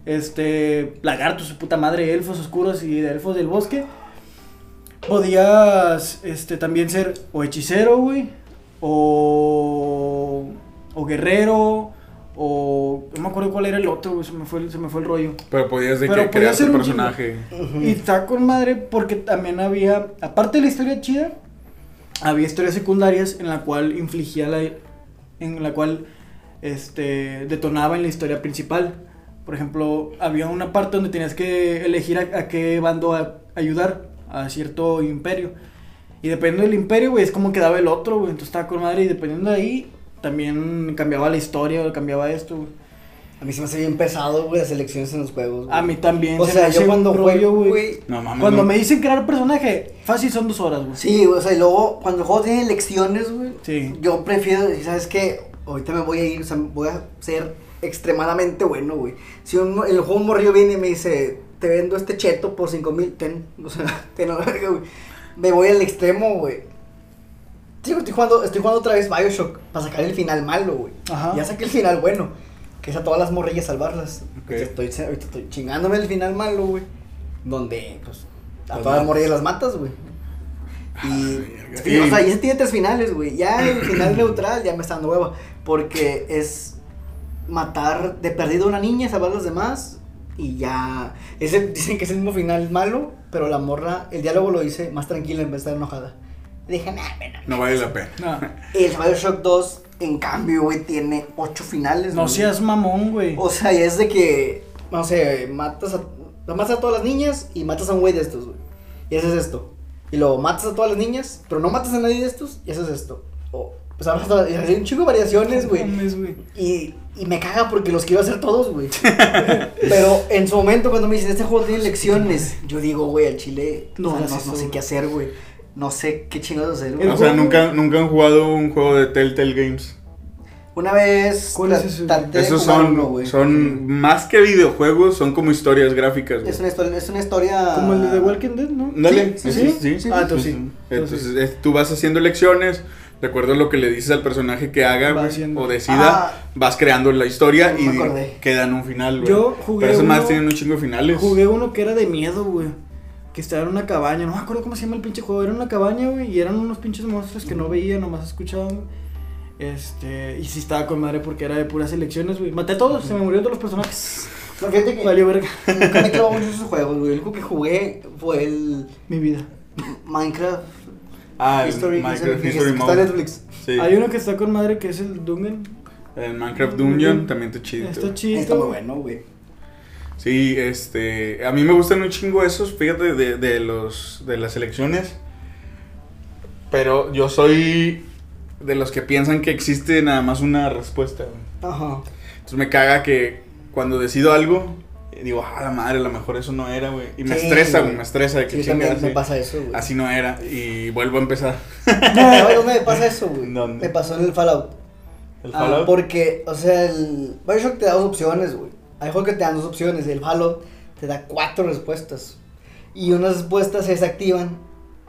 Este. Lagartos, su puta madre, elfos oscuros y de elfos del bosque. Podías. Este. También ser o hechicero, güey. O. O guerrero. O. No me acuerdo cuál era el otro. Se me fue, el- se me fue el rollo. Pero podías de Pero que crear tu personaje. Y está con madre porque también había, aparte de la historia chida, había historias secundarias en la cual infligía la, en la cual, este, detonaba en la historia principal. Por ejemplo, había una parte donde tenías que elegir a, a qué bando a- ayudar a cierto imperio. Y dependiendo del imperio, güey, es como quedaba el otro, güey. Entonces estaba con madre y dependiendo de ahí, también cambiaba la historia, cambiaba esto, güey. A mí se me hace bien pesado, güey, las elecciones en los juegos. güey. A mí también. O se sea, me hace yo cuando juego, güey. No mames. Cuando no. me dicen crear personaje, fácil son dos horas, güey. Sí, o sea, y luego cuando el juego tiene elecciones, güey. Sí. Yo prefiero, ¿sabes qué? Ahorita me voy a ir, o sea, voy a ser extremadamente bueno, güey. Si un, el juego morrillo viene y me dice, te vendo este cheto por 5 mil, ten, o sea, ten a la verga, güey. Me voy al extremo, güey. Digo, estoy jugando, estoy jugando otra vez Bioshock para sacar el final malo, güey. Ajá. Ya saqué el final bueno, que es a todas las morrillas salvarlas. Ok. Ahorita Estoy, ahorita estoy chingándome el final malo, güey. Donde, pues, a Las todas las morrillas las matas, güey. Y, verga. sí, o sea, y ese tiene tres finales, güey. Ya el final neutral ya me está dando hueva. Porque es matar de perdido a una niña, salvar a los demás. Y ya. Ese, dicen que es el mismo final malo, pero la morra, el diálogo lo hice más tranquila en vez de estar enojada. Dije, nah. No vale la pena. No, El Bioshock 2, en cambio, güey, tiene ocho finales. no güey. seas mamón, güey. O sea, y es de que, no sé, matas a, matas a todas las niñas y matas a un güey de estos, güey. Y haces esto. Y luego matas a todas las niñas, pero no matas a nadie de estos y haces esto. O, pues hablas todas- y hay un chico de variaciones, güey. No mames, güey. Y, y me caga porque los quiero hacer todos, güey. Pero en su momento, cuando me dicen, este juego tiene lecciones, yo digo, güey, al chile, No no, no, sé qué hacer, güey. No sé qué chingados. El O sea, nunca, nunca han jugado un juego de Telltale Games. Una vez ¿Cuál es ese, güey? traté de Esos jugar son, uno, güey. son más que videojuegos, son como historias gráficas. güey. Es una historia, es una historia... Como el de The Walking Dead, ¿no? Dale, Sí, sí, sí, sí, sí, sí. Ah, entonces sí. Entonces, es- tú vas haciendo lecciones, de acuerdo a lo que le dices al personaje que haga Va güey, haciendo. o decida, Ah. vas creando la historia No y acordé. queda en un final, güey. Yo jugué Pero esos más uno- tienen un chingo de finales. Jugué uno que era de miedo, güey. Que estaba en una cabaña. No me acuerdo cómo se llama el pinche juego. Era una cabaña, güey. Y eran unos pinches monstruos que no veía, nomás escuchaba. güey. Este. Y sí estaba con madre porque era de puras elecciones, güey. Maté a todos, se me murieron todos los personajes. No, fíjate que Valió verga. nunca me clavó mucho esos juegos, güey. El único que jugué fue el Mi vida. Minecraft Ah, el History, Minecraft History está Mode. en Netflix. Sí. Hay uno que está con madre que es el Dungeon. El Minecraft Dungeon también está chido. Está chido. Está muy bueno, güey. Sí, este, a mí me gustan un chingo esos, fíjate, de, de los, de las elecciones, Pero yo soy de los que piensan que existe nada más una respuesta, güey. Ajá. Entonces me caga que cuando decido algo, digo, ah, la madre, a lo mejor eso no era, güey. Y me Sí, estresa, güey. me estresa de que Sí, chingada, también me así- pasa eso, güey. Así no era. Y vuelvo a empezar. No, ¿dónde me pasa eso, güey? ¿Dónde? Me pasó en el Fallout. El Ah, Fallout. porque, o sea, el Bioshock te da dos opciones, güey. Hay juegos que te dan dos opciones. El Fallout te da cuatro respuestas. Y unas respuestas se desactivan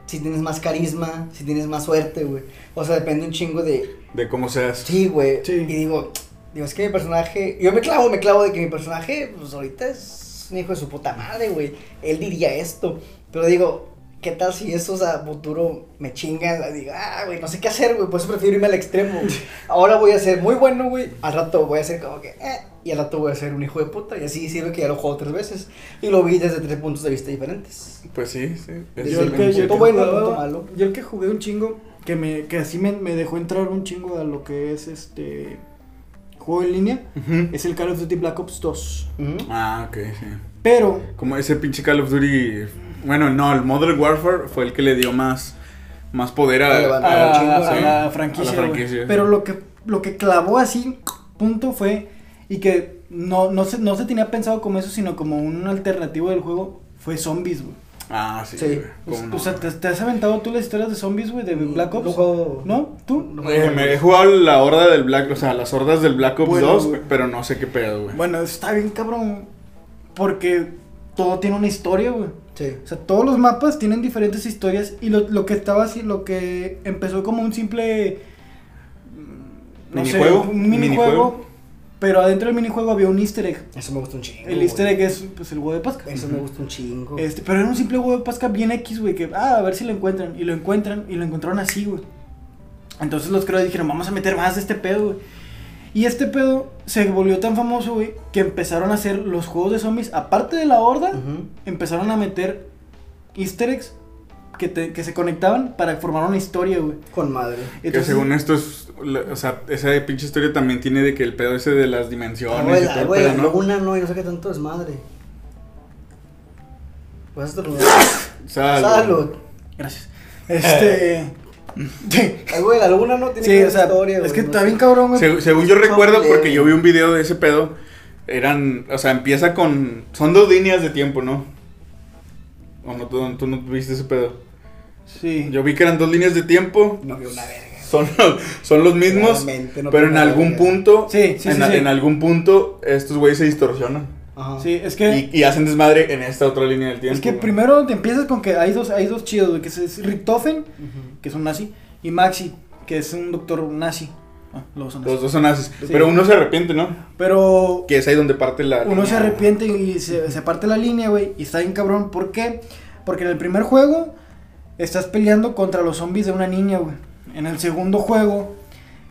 si tienes más carisma, si tienes más suerte, güey. O sea, depende un chingo de... De cómo seas. Sí, güey. Sí. Y digo, digo, es que mi personaje... Yo me clavo, me clavo de que mi personaje, pues ahorita es un hijo de su puta madre, güey. Él diría esto. Pero digo, ¿qué tal si eso, o sea, futuro me chingan? La digo, ah, güey, no sé qué hacer, güey. Por eso prefiero irme al extremo. güey. Ahora voy a ser muy bueno, güey. Al rato voy a ser como que, eh. Y al rato voy a ser un hijo de puta. Y así sirve que ya lo juego tres veces. Y lo vi desde tres puntos de vista diferentes. Pues sí, sí. Yo Yo el que, yo el punto que bueno, jugaba- punto malo. yo el que jugué un chingo, que me que así me, me dejó entrar un chingo a lo que es este juego en línea, es el Call of Duty Black Ops 2. Ujú. Ah, ok, sí. Pero, Como ese pinche Call of Duty. Bueno, no, el Modern Warfare fue el que le dio más, más poder a, a, chingo, a sí. la franquicia, A la franquicia, Pero lo que, lo que clavó así, punto, fue, y que no, no, se, no se tenía pensado como eso, sino como un alternativo del juego, fue zombies, güey. Ah, sí. Sí. güey, O, cómo no. o sea, ¿te, te has aventado tú las historias de zombies, güey, de Black Ops? No. ¿Tú? Eh, me he jugado la horda del Black, o sea, las hordas del Black Ops Bueno, 2, güey. pero no sé qué pedo, güey. Bueno, está bien cabrón. Porque todo tiene una historia, güey. Sí. O sea, todos los mapas tienen diferentes historias. Y lo, lo que estaba así, lo que empezó como un simple. mm, No ¿Minijuego? sé, un minijuego. ¿Minijuego? Pero adentro del minijuego había un easter egg. Eso me gusta un chingo. El easter egg es pues, el huevo de Pascua. Eso me gusta un chingo. Este, pero era un simple huevo de Pascua bien X, güey. Que, ah, a ver si lo encuentran. Y lo encuentran. Y lo encontraron así, güey. Entonces los creo dijeron, vamos a meter más de este pedo, güey. Y este pedo se volvió tan famoso, güey, que empezaron a hacer los juegos de zombies, aparte de la horda, empezaron a meter easter eggs que, te- que se conectaban para formar una historia, güey. Con madre. que Entonces, según esto es, o sea, esa pinche historia también tiene de que el pedo ese de las dimensiones Algo de y la, todo el algo de la pedo, ¿no? luna, no, y no sé qué tanto es madre. Pues esto Salud. Salud. Gracias. Este... la luna, no tiene sí, que ver o sea, historia, es güey, que no está bien cabrón, güey. Se- según yo recuerdo, porque yo vi un video de ese pedo, eran, o sea, empieza con, son dos líneas de tiempo, ¿no? ¿O no, tú, tú no viste ese pedo? Sí. Yo vi que eran dos líneas de tiempo, No veo una verga. son, son los mismos, no pero en algún verga. punto, Sí, sí, en, sí, a- en algún punto, estos güeyes se distorsionan Ajá. Sí, es que... y, y hacen desmadre en esta otra línea del tiempo. Es que güey. primero te empiezas con que hay dos, hay dos chidos, güey, que es Richtofen, Ujú. Que es un nazi, y Maxi, que es un doctor nazi. Ah, los dos son Los nazis. dos son nazis, Sí. pero uno se arrepiente, ¿no? Pero Que es ahí donde parte la uno se arrepiente y se, se parte la línea, güey, y está bien cabrón. ¿Por qué? Porque en el primer juego estás peleando contra los zombies de una niña, güey. En el segundo juego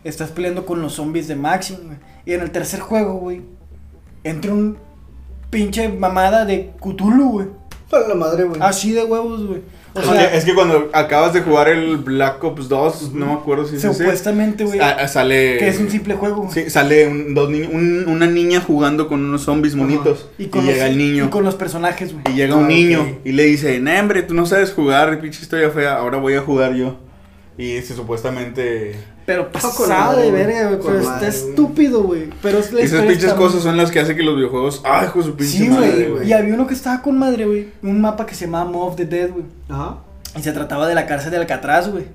estás peleando con los zombies de Maxi, güey. Y en el tercer juego, güey, entra un pinche mamada de Cthulhu, güey. Para la madre, güey. Así de huevos, güey. O sea, es que cuando acabas de jugar el Black Ops 2, no me acuerdo si es supuestamente, güey, ah, ah, sale... que es un simple juego. Sí, sale un- dos ni- un- una niña jugando con unos zombies monitos. Y, con llega los, el niño. Y con los personajes, güey. Y llega Ah, un niño ok. y le dice, nah, hombre, tú no sabes jugar, pinche historia fea, ahora voy a jugar yo. Y se supuestamente... Pero madre, de verga, güey. Pero está estúpido, güey. Pero es la Esas pinches está cosas muy- son las que hacen que los videojuegos... ¡Ay, hijo de su pinche Sí, madre, güey. Y había uno que estaba con madre, güey. Un mapa que se llamaba Mob of the Dead, güey. Ajá. Y se trataba de la cárcel de Alcatraz, güey.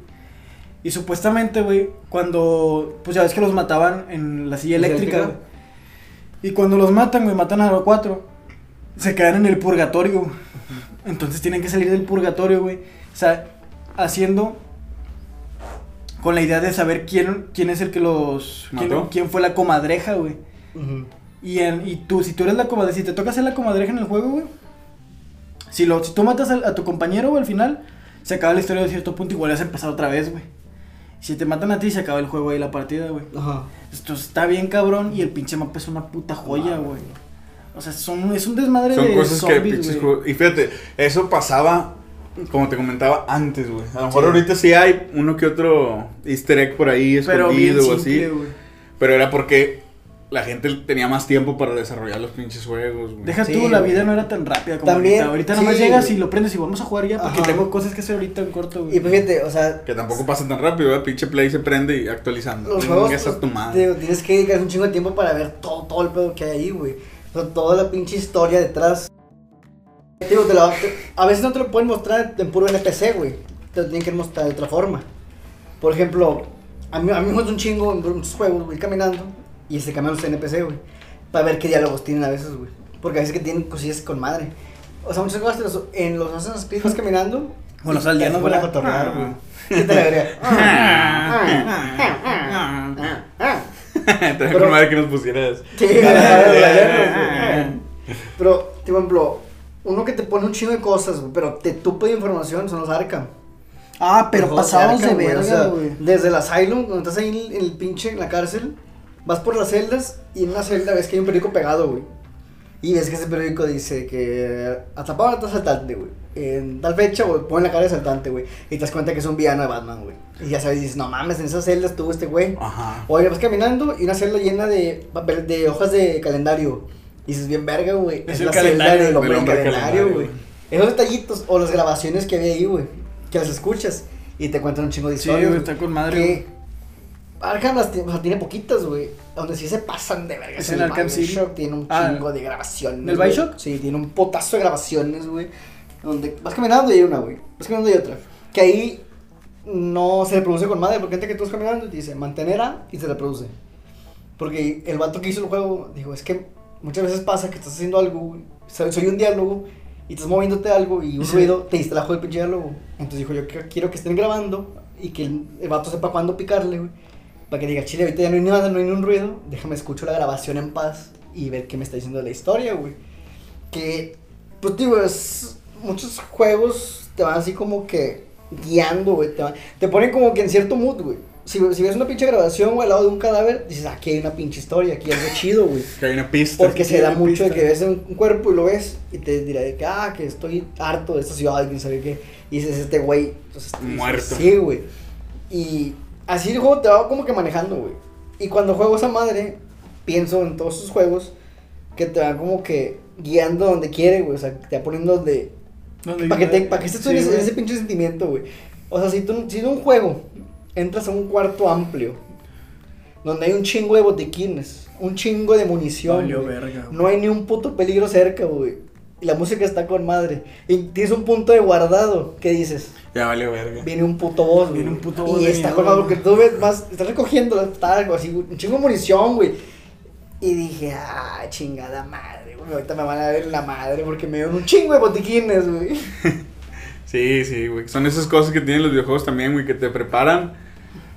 Y supuestamente, güey, cuando. Pues ya ves que los mataban en la silla ¿La eléctrica, güey. Y cuando los matan, güey, matan a los cuatro. Se quedan en el purgatorio, güey. Entonces tienen que salir del purgatorio, güey. O sea, haciendo. Con la idea de saber quién, quién es el que los. Quién, ¿Mató? quién fue la comadreja, güey. Ujú. Y, en, y tú, si tú eres la comadreja, si te toca ser la comadreja en el juego, güey. Si, lo, si tú matas al- a, tu compañero, güey, al final, se acaba la historia de cierto punto y vuelves a empezar otra vez, güey. Si te matan a ti, se acaba el juego ahí, la partida, güey. Ajá. Esto está bien cabrón y el pinche mapa es una puta joya, güey. O sea, son, es un desmadre Son de cosas que zombies, pinches güey. juegos- Y fíjate, eso pasaba, como te comentaba, antes, güey. A lo mejor Sí. ahorita sí hay uno que otro easter egg por ahí Pero bien escondido o así. Pero era porque la gente tenía más tiempo para desarrollar los pinches juegos, güey. Deja tú, la vida no era tan rápida como También, ahorita. Ahorita nomás llegas y lo prendes y vamos a jugar ya porque tengo cosas que hacer ahorita en corto, güey. Y pues fíjate, o sea... Que tampoco pasa tan rápido, güey. Pinche Play se prende y actualizando. Los juegos, pues, tu madre. tienes que dedicar un chingo de tiempo para ver todo, todo el pedo que hay ahí, güey. O sea, toda la pinche historia detrás. Digo, te la, a veces no te lo pueden mostrar en puro NPC, güey. Te lo tienen que mostrar de otra forma. Por ejemplo, a mí, a mí me gusta un chingo en muchos juegos, güey, caminando. Y se cambian los NPC, güey. Para ver qué diálogos tienen a veces, güey. Porque a veces que tienen cosillas con madre. O sea, muchas cosas en los Assassin's Creed vas caminando. Con los aldeanos van a cotorrear, güey. ¿Qué te le Te con madre que nos pusieras. Sí, Pero, por ejemplo, uno que te pone un chingo de cosas, güey, pero te tupe de información son los Arkham. Ah, pero pasados de, verga, güey. desde el Asylum, cuando estás ahí en el pinche, en la cárcel, vas por las celdas y en una celda ves que hay un periódico pegado, güey. Y ves que ese periódico dice que atraparon a asaltante, güey. En tal fecha, güey, pon la cara de asaltante, güey. Y te das cuenta que es un villano de Batman, güey. Y ya sabes, dices, no mames, en esas celdas estuvo este güey. Ajá. Oye, vas caminando y una celda llena de, de hojas de calendario. Y dices, bien verga, güey. Es, el la calendario del hombre, calendario, güey. Esos detallitos o las grabaciones que había ahí, güey. Que las escuchas y te cuentan un chingo de historias. Sí, güey, está con madre. Arkham las o sea, tiene poquitas, güey. Donde sí se pasan de verga. Es el Arkham Bioshock tiene un ah, chingo de grabaciones. ¿El Bioshock? Sí, tiene un potazo de grabaciones, güey. Donde vas caminando y hay una, güey. Vas caminando y hay otra. Que ahí no se reproduce con madre, porque gente que tú vas caminando y te dice mantener A y se reproduce. Porque el vato que hizo el juego dijo, es que muchas veces pasa que estás haciendo algo, güey. Soy un diálogo y estás moviéndote algo y un ruido te distrajo del pinche diálogo. Entonces dijo, yo quiero que estén grabando y que el, el vato sepa cuándo picarle, güey para que diga, chile, ahorita ya no hay nada, no hay ni un ruido, déjame escucho la grabación en paz y ver qué me está diciendo la historia, güey. Que, pues, digo, es, muchos juegos te van así como que guiando, güey, te, te ponen como que en cierto mood, güey. Si, si, ves una pinche grabación, güey, al lado de un cadáver, dices, aquí hay una pinche historia, aquí hay algo chido, güey. Que hay una pista. Porque se da mucho de que ves un, cuerpo y lo ves y te dirá de que, ah, que estoy harto de esta ciudad, y sabe qué. Y dices, este güey, pues, muerto. Sí, güey. Y así el juego te va como que manejando, güey. Y cuando juego esa madre, pienso en todos sus juegos que te van como que guiando donde quiere, güey. O sea, te va poniendo donde. Para que, te, que estés en, ese, pinche sentimiento, güey. O sea, si tú, si un juego entras a un cuarto amplio, donde hay un chingo de botiquines, un chingo de munición, no hay ni un puto peligro cerca, güey y la música está con madre. Y tienes un punto de guardado. ¿Qué dices? Ya valió verga. Viene un puto boss, Viene un puto boss. Y está con algo que tú ves más. Estás recogiendo algo así, un chingo de munición, güey. Y dije, ah, chingada madre, güey. Ahorita me van a ver la madre porque me dieron un chingo de botiquines, güey. sí, sí, güey. Son esas cosas que tienen los videojuegos también, güey, que te preparan.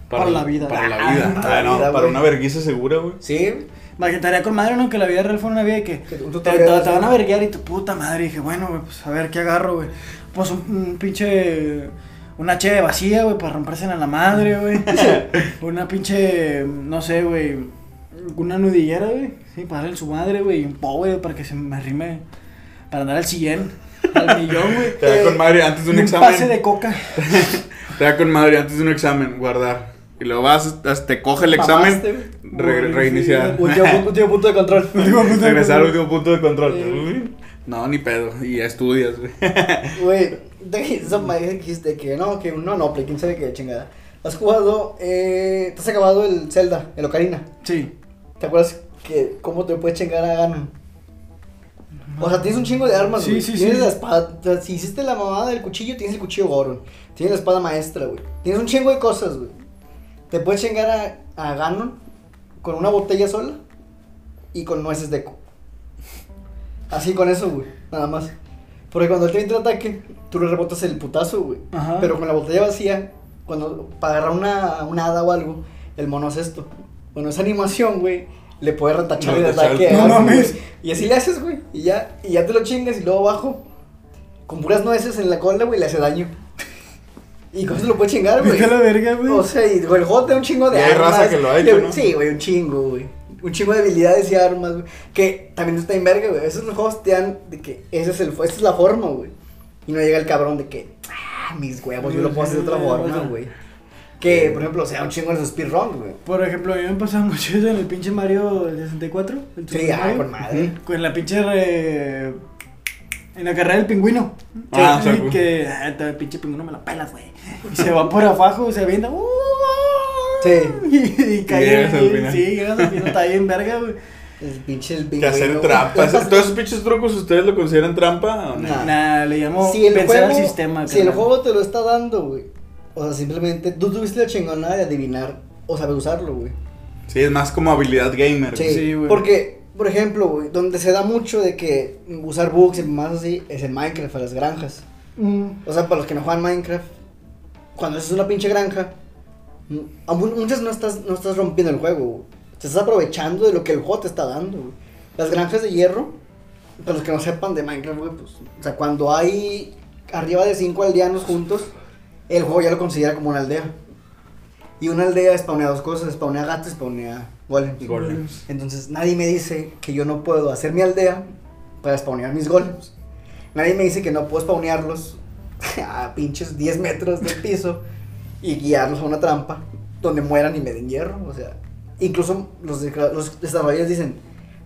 Para, la vida. Para la vida. Ah, no, para una vergüenza segura, güey. Sí. Imagínate con madre, ¿no? Que la vida real fue una vida que, te, te, van a verguiar y tu puta madre. Y dije, bueno, güey, pues a ver qué agarro, güey. Pues un, pinche. Una che vacía, güey, para romperse en la madre, güey. una pinche. No sé, güey. Una nudillera, güey. Sí, para darle su madre, güey. Y un po, güey, para que se me arrime. Para andar al 100. Al millón, güey. Te da con madre antes de un, examen. Un pase de coca. te da con madre antes de un examen, guardar. Y luego vas, te coge el examen, reiniciar. Último, punto de control. Regresar al último punto de control. No, ni pedo. Y ya estudias, güey. Güey, esa madre dijiste que no, que no, no, quién sabe qué chingada. Has jugado, eh, te has acabado el Zelda, el Ocarina. Sí. ¿Te acuerdas que cómo te puedes chingar a Ganon? O sea, tienes un chingo de armas, güey. Sí, sí, tienes la espada. si hiciste la mamada del cuchillo, tienes el cuchillo Goron. Tienes la espada maestra, güey. Tienes un chingo de cosas, güey. Te puedes chingar a, a Ganon con una botella sola y con nueces de co. Así con eso, güey. Nada más. Porque cuando él te entra ataque, tú le rebotas el putazo, güey. Pero con la botella vacía, cuando para agarrar una, una hada o algo, el mono hace esto. Bueno, esa animación, güey, le puede retachar el ataque. No mames. Y así le haces, güey. Y ya, y ya te lo chingas y luego abajo, con puras nueces en la cola, güey, le hace daño. Y cómo se lo puede chingar, güey. la verga, güey. O sea, y, el juego un chingo de y hay raza que lo ha hecho, ¿no? Sí, güey, un chingo, güey. Un chingo de habilidades y armas, güey. Que también está en verga, güey. Esos juegos te dan de que ese es el, esa es la forma, güey. Y no llega el cabrón de que, ah, mis huevos, yo lo puedo hacer de otra forma, güey. Que, por ejemplo, sea un chingo en su speedrun, güey. Por ejemplo, a mí me pasaba mucho eso en el pinche Mario del 64. El sí, ah, con madre. Con la pinche. En la carrera del pingüino. Ah, sí, que. Ah, el pinche pingüino me la pelas, güey. Y se va por abajo, se avienta. ¡uh! sí. Y, y cae. Sí, llegas al final, está bien verga, güey. El pinche el Que hacer trampa. ¿Todos esos pinches trucos ustedes lo consideran trampa o no? Nah, nah le llamo si el pensar juego, al sistema. Si el juego te lo está dando, güey. O sea, simplemente tú tuviste la chingona de adivinar o saber usarlo, güey. Sí, es más como habilidad gamer. Sí, Sí, güey. porque, por ejemplo, güey, donde se da mucho de que usar bugs y más así es en Minecraft, a las granjas. Mm. O sea, para los que no juegan Minecraft, cuando haces una pinche granja, muchas no estás, no estás rompiendo el juego, güey. Te estás aprovechando de lo que el juego te está dando, güey. Las granjas de hierro, para los que no sepan de Minecraft, güey, pues, o sea, cuando hay arriba de 5 aldeanos juntos, el juego ya lo considera como una aldea. Y una aldea spawnea dos cosas, spawnea gatos, spawnea golems. Golems. Entonces nadie me dice que yo no puedo hacer mi aldea para spawnear mis golems. Nadie me dice que no puedo spawnearlos a pinches 10 metros del piso y guiarlos a una trampa donde mueran y me den hierro. O sea, incluso los, de- los desarrolladores dicen,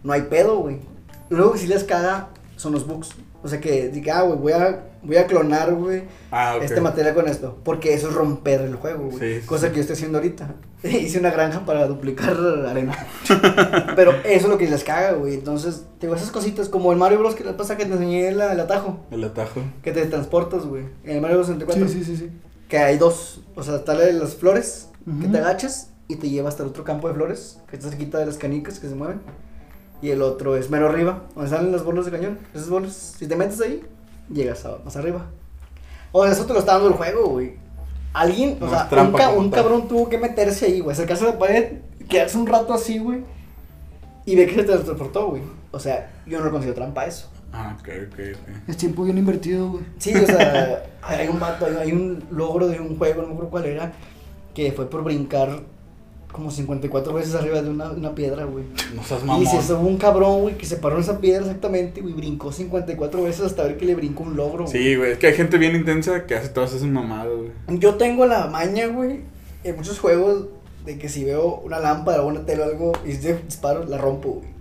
no hay pedo, güey. Luego que si les caga son los bugs. O sea que diga, ah, güey, voy a, voy a clonar, güey, Ah, ok. este material con esto. Porque eso es romper el juego, güey. Sí, sí, Cosa sí. que yo estoy haciendo ahorita. Hice una granja para duplicar arena. Pero eso es lo que les caga, güey. Entonces, te digo, esas cositas como el Mario Bros. que le pasa que te enseñé la- el atajo. El atajo. Que te transportas, güey. En el Mario Bros. 64. Sí, sí, sí, sí. Que hay dos. O sea, está la de las flores, que Ujú. te agachas y te lleva hasta el otro campo de flores, que está cerquita de las canicas que se mueven. Y el otro es mero arriba, donde salen las bolas de cañón. Esas bolas, si te metes ahí, llegas a- más arriba. O sea, eso te lo está dando el juego, güey. Alguien, o No sea, un, ca- cabrón tuvo que meterse ahí, güey. Acercarse a la pared, quedarse un rato así, güey. Y ve que se transportó, güey. O sea, yo no le considero trampa eso. Ah, ok, ok, ok. Es tiempo bien invertido, güey. Sí, o sea, hay un vato, hay, hay un logro de un juego, no me acuerdo cuál era, que fue por brincar como 54 veces arriba de una, una piedra, güey. No seas Y mamón. se hubo un cabrón, güey, que se paró en esa piedra exactamente, güey, brincó 54 veces hasta ver que le brincó un logro, güey. Sí, güey, es que hay gente bien intensa que hace todas esas mamadas, güey. Yo tengo la maña, güey, en muchos juegos, de que si veo una lámpara o una tele o algo y si disparo, la rompo, güey.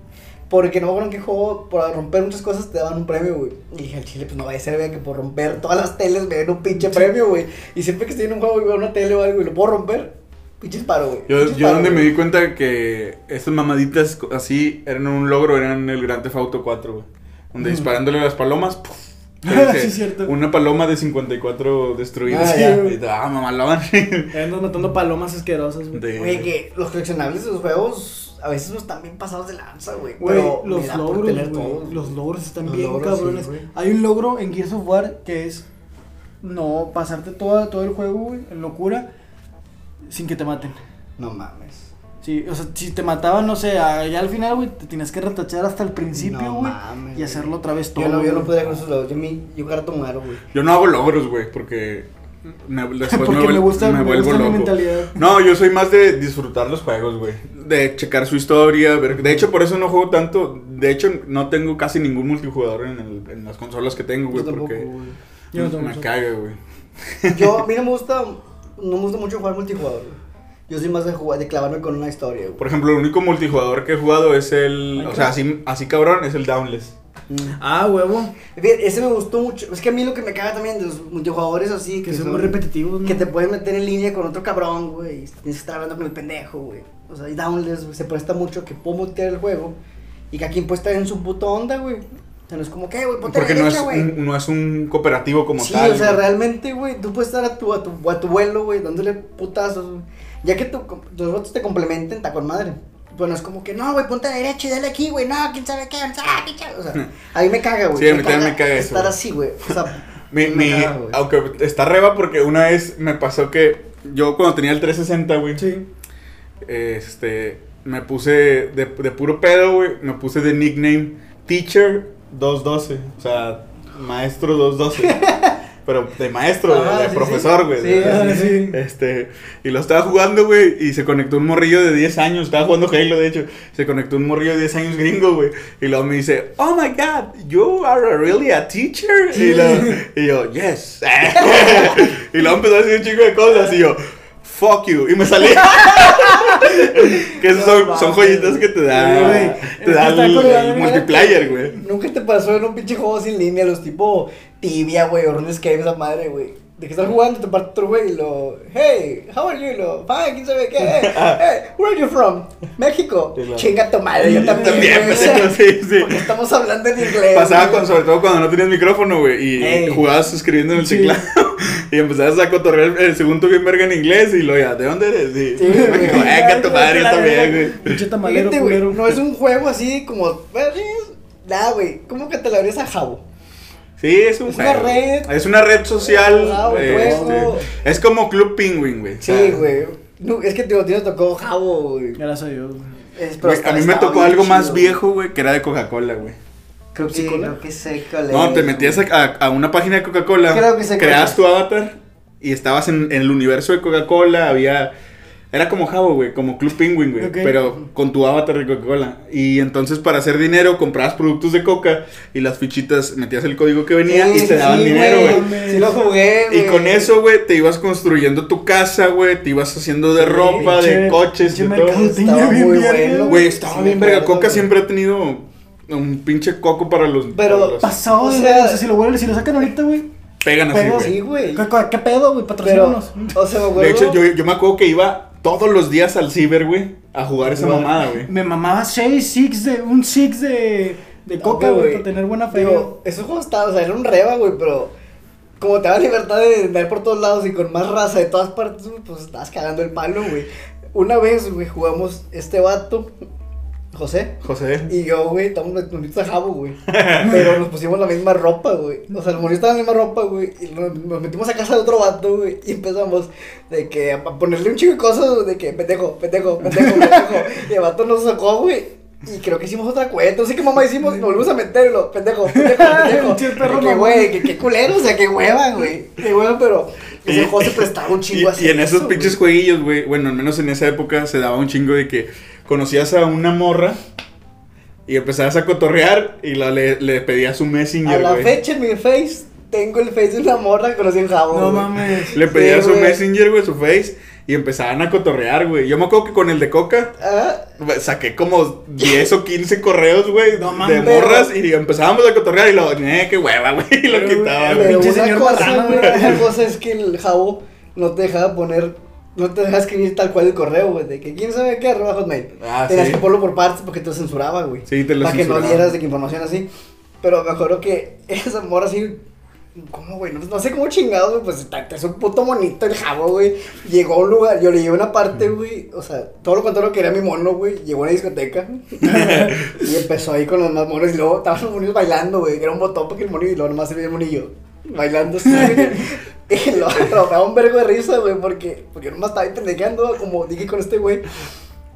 Porque no me acuerdo en qué juego, por romper muchas cosas te daban un premio, güey. Y dije, al chile, pues no vaya a ser, güey, que por romper todas las teles me den un pinche premio, güey. Y siempre que estoy en un juego y veo una tele o algo y lo puedo romper, pinche disparo, güey. Yo, donde me di cuenta que estas mamaditas así eran un logro, eran el Grand Theft Auto 4, güey. Donde Mm. disparándole a las palomas, ¡puf! Dice, sí, cierto. Una paloma de 54 destruidas. Ah, ya. Y, ah. Andas matando palomas asquerosas, güey. De- Güey, que los coleccionables de los juegos a veces no están bien pasados de lanza, güey. Pero los logros, güey, todos. los logros están Los bien logros, sí, cabrones. güey. Hay un logro en Gears of War que es no pasarte toda, todo el juego, güey, en locura, sin que te maten. No mames. Sí, o sea, si te mataban, no sé, allá al final, güey, te tienes que retachar hasta el principio, No güey, mames, y hacerlo otra vez todo. Yo no, yo no podría con esos logros. Yo, mi, yo gato muero, güey. Yo no hago logros, güey, porque me, después Porque me, me, gusta, me me vuelvo gusta mi mentalidad. No, yo soy más de disfrutar los juegos, güey. De checar su historia. Ver... De hecho, por eso no juego tanto. De hecho, no tengo casi ningún multijugador en, el- en las consolas que tengo, güey. Porque güey. Yo no tengo me caga, güey. Yo, a mí no me gusta, no me gusta mucho jugar multijugador. Yo soy más de jugar, de clavarme con una historia, güey. Por ejemplo, el único multijugador que he jugado es el. O sea, así, así cabrón, es el Downless. Mm. Ah, huevo, Fíjate, Ese me gustó mucho. Es que a mí lo que me caga también de los multijugadores así, que son muy repetitivos, ¿no? Que te pueden meter en línea con otro cabrón, güey. y Tienes que estar hablando con el pendejo, güey. O sea, y Downless, güey, se presta mucho que puedo mutear el juego. Y que aquí puede estar en su puta onda, güey. O sea, no es como que, güey, ponte a la Porque no es, derecha, güey. un, no es un cooperativo como sí, tal. o sea, realmente, güey, tú puedes estar a tu, a tu, a tu vuelo, güey, dándole putazos, güey. Ya que tu, los votos te complementen, está con madre. Bueno, es como que, no, güey, ponte a la derecha y dale aquí, güey, no, quién sabe qué, qué. O sea, a mí me caga, güey. Sí, a mí también me caga eso, Estar así, güey. O sea, Mi, caga, aunque está reba porque una vez me pasó que yo cuando tenía el 360, güey, Sí. este, me puse de, de puro pedo, güey, me puse de nickname Teacher 212, o sea, Maestro 212. Pero de maestro, de- Ah, de, sí, profesor, güey. Sí, sí. Este, y lo estaba jugando, güey, y se conectó un morrillo de 10 años, estaba jugando Halo, de hecho, se conectó un morrillo de 10 años gringo, güey, y luego me dice, oh my god, you are really a teacher, y, luego- y yo, yes, y luego empezó a decir un chico de cosas, y yo, fuck you. Y me salí. que esos son, son joyitas que te da, te da el, multiplayer, güey. Nunca te pasó en un pinche juego sin línea, los tipo tibia, güey, o RuneScape, esa madre, güey de que estás jugando, te parte otro güey y lo, hey, how are you? Y lo, fine, quién sabe qué, hey, hey, where are you from? México. Chinga tu madre, yo también. también sí, sí. Porque estamos hablando en inglés. Pasaba con, sobre todo cuando no tenías micrófono, güey, y jugabas escribiendo en el teclado. y empezabas a cotorrear el segundo bien verga en inglés y lo ya, ¿de dónde eres? Sí, sí güey. tu madre, yo también, güey. Pinche tamalero, güey. No es un juego así como, nada, güey, ¿cómo que te la abrías a Jabo? Sí, es un una red. Es una red social. este, es como Club Penguin, güey. Sí, güey. es que te, te tocó Jabo, güey. Soy yo, güey. a mí me tocó algo más viejo, güey, que era de Coca-Cola, güey. Creo que, creo que sé No, te metías a, a, una página de Coca-Cola. Creo que sé Creas tu avatar y estabas en, en el universo de Coca-Cola. Había era como Jabo, güey, como Club Penguin, güey, pero con tu avatar de Coca-Cola. Y entonces para hacer dinero comprabas productos de Coca y las fichitas metías el código que venía y te daban dinero, güey. Sí lo jugué, güey. Y con eso, güey, te ibas construyendo tu casa, güey, te ibas haciendo de ropa, de coches y todo. Estaba muy bueno. Güey, estaba bien verga. Coca siempre ha tenido un pinche coco para los... Pero pasado, o sea, o sea, si lo vuelven, si lo sacan ahorita, güey pegan así, güey. Sí, güey. ¿Qué, pedo, güey? Patrocínanos. O sea, güey. De hecho, yo, yo me acuerdo que iba todos los días al ciber, güey, a jugar esa mamada, güey. Me mamaba 6, 6 de, un 6 de, de coca, güey, para tener buena fe. Esos juegos estaban, o sea, era un reba, güey, pero como te da libertad de andar por todos lados y con más raza de todas partes, pues estabas cagando el palo, güey. Una vez, güey, jugamos este vato, José. José. Y yo, güey, estamos monitos a Jabo, güey. Pero nos pusimos la misma ropa, güey. O sea, monitos estaban en la misma ropa, güey. Y nos, metimos a casa de otro vato, güey. Y empezamos de que a ponerle un chico de cosas, de que pendejo, pendejo, pendejo, pendejo. y el vato nos sacó, güey. Y creo que hicimos otra cuenta. No sé qué mamá hicimos y nos volvimos a meterlo. Pendejo, pendejo, pendejo. que, güey, que qué culero, o sea, qué hueva, güey. Qué hueva, pero ese juego se prestaba un chingo así. Y en esos pinches jueguillos, güey, bueno, al menos en esa época se daba un chingo de que conocías a una morra y empezabas a cotorrear y la, le, le pedías un messenger, A la fecha en mi face tengo el face de una morra que conocí en Jabo. No mames. Le pedías un messenger, güey, su face. Y empezaban a cotorrear, güey. Yo me acuerdo que con el de Coca saqué como 10 o 15 correos, güey, de morras y empezábamos a cotorrear y lo, eh, qué hueva, güey, y lo quitaba, güey. Una cosa, güey, una cosa es que el Jabo no te dejaba poner no te dejas escribir tal cual el correo, güey, de que quién sabe qué, arroba hotmail. Ah, Tenías que ponerlo por partes porque te lo censuraba, güey. Sí, te lo Para que no dieras de que información así. Pero me acuerdo que esa morra así, ¿cómo, güey? No, sé cómo chingados, güey, pues es un puto monito el jabo, güey. Llegó a un lugar, yo le llevé una parte, güey, o sea, todo lo contrario que era mi mono, güey. Llegó a una discoteca y empezó ahí con los más monos y luego estaban los monitos bailando, güey. Era un botón para que el monillo y luego nomás se veía el monillo bailando así, Y lo, me da un vergo de risa, güey, porque, porque nomás estaba ahí pendejeando, como dije con este güey.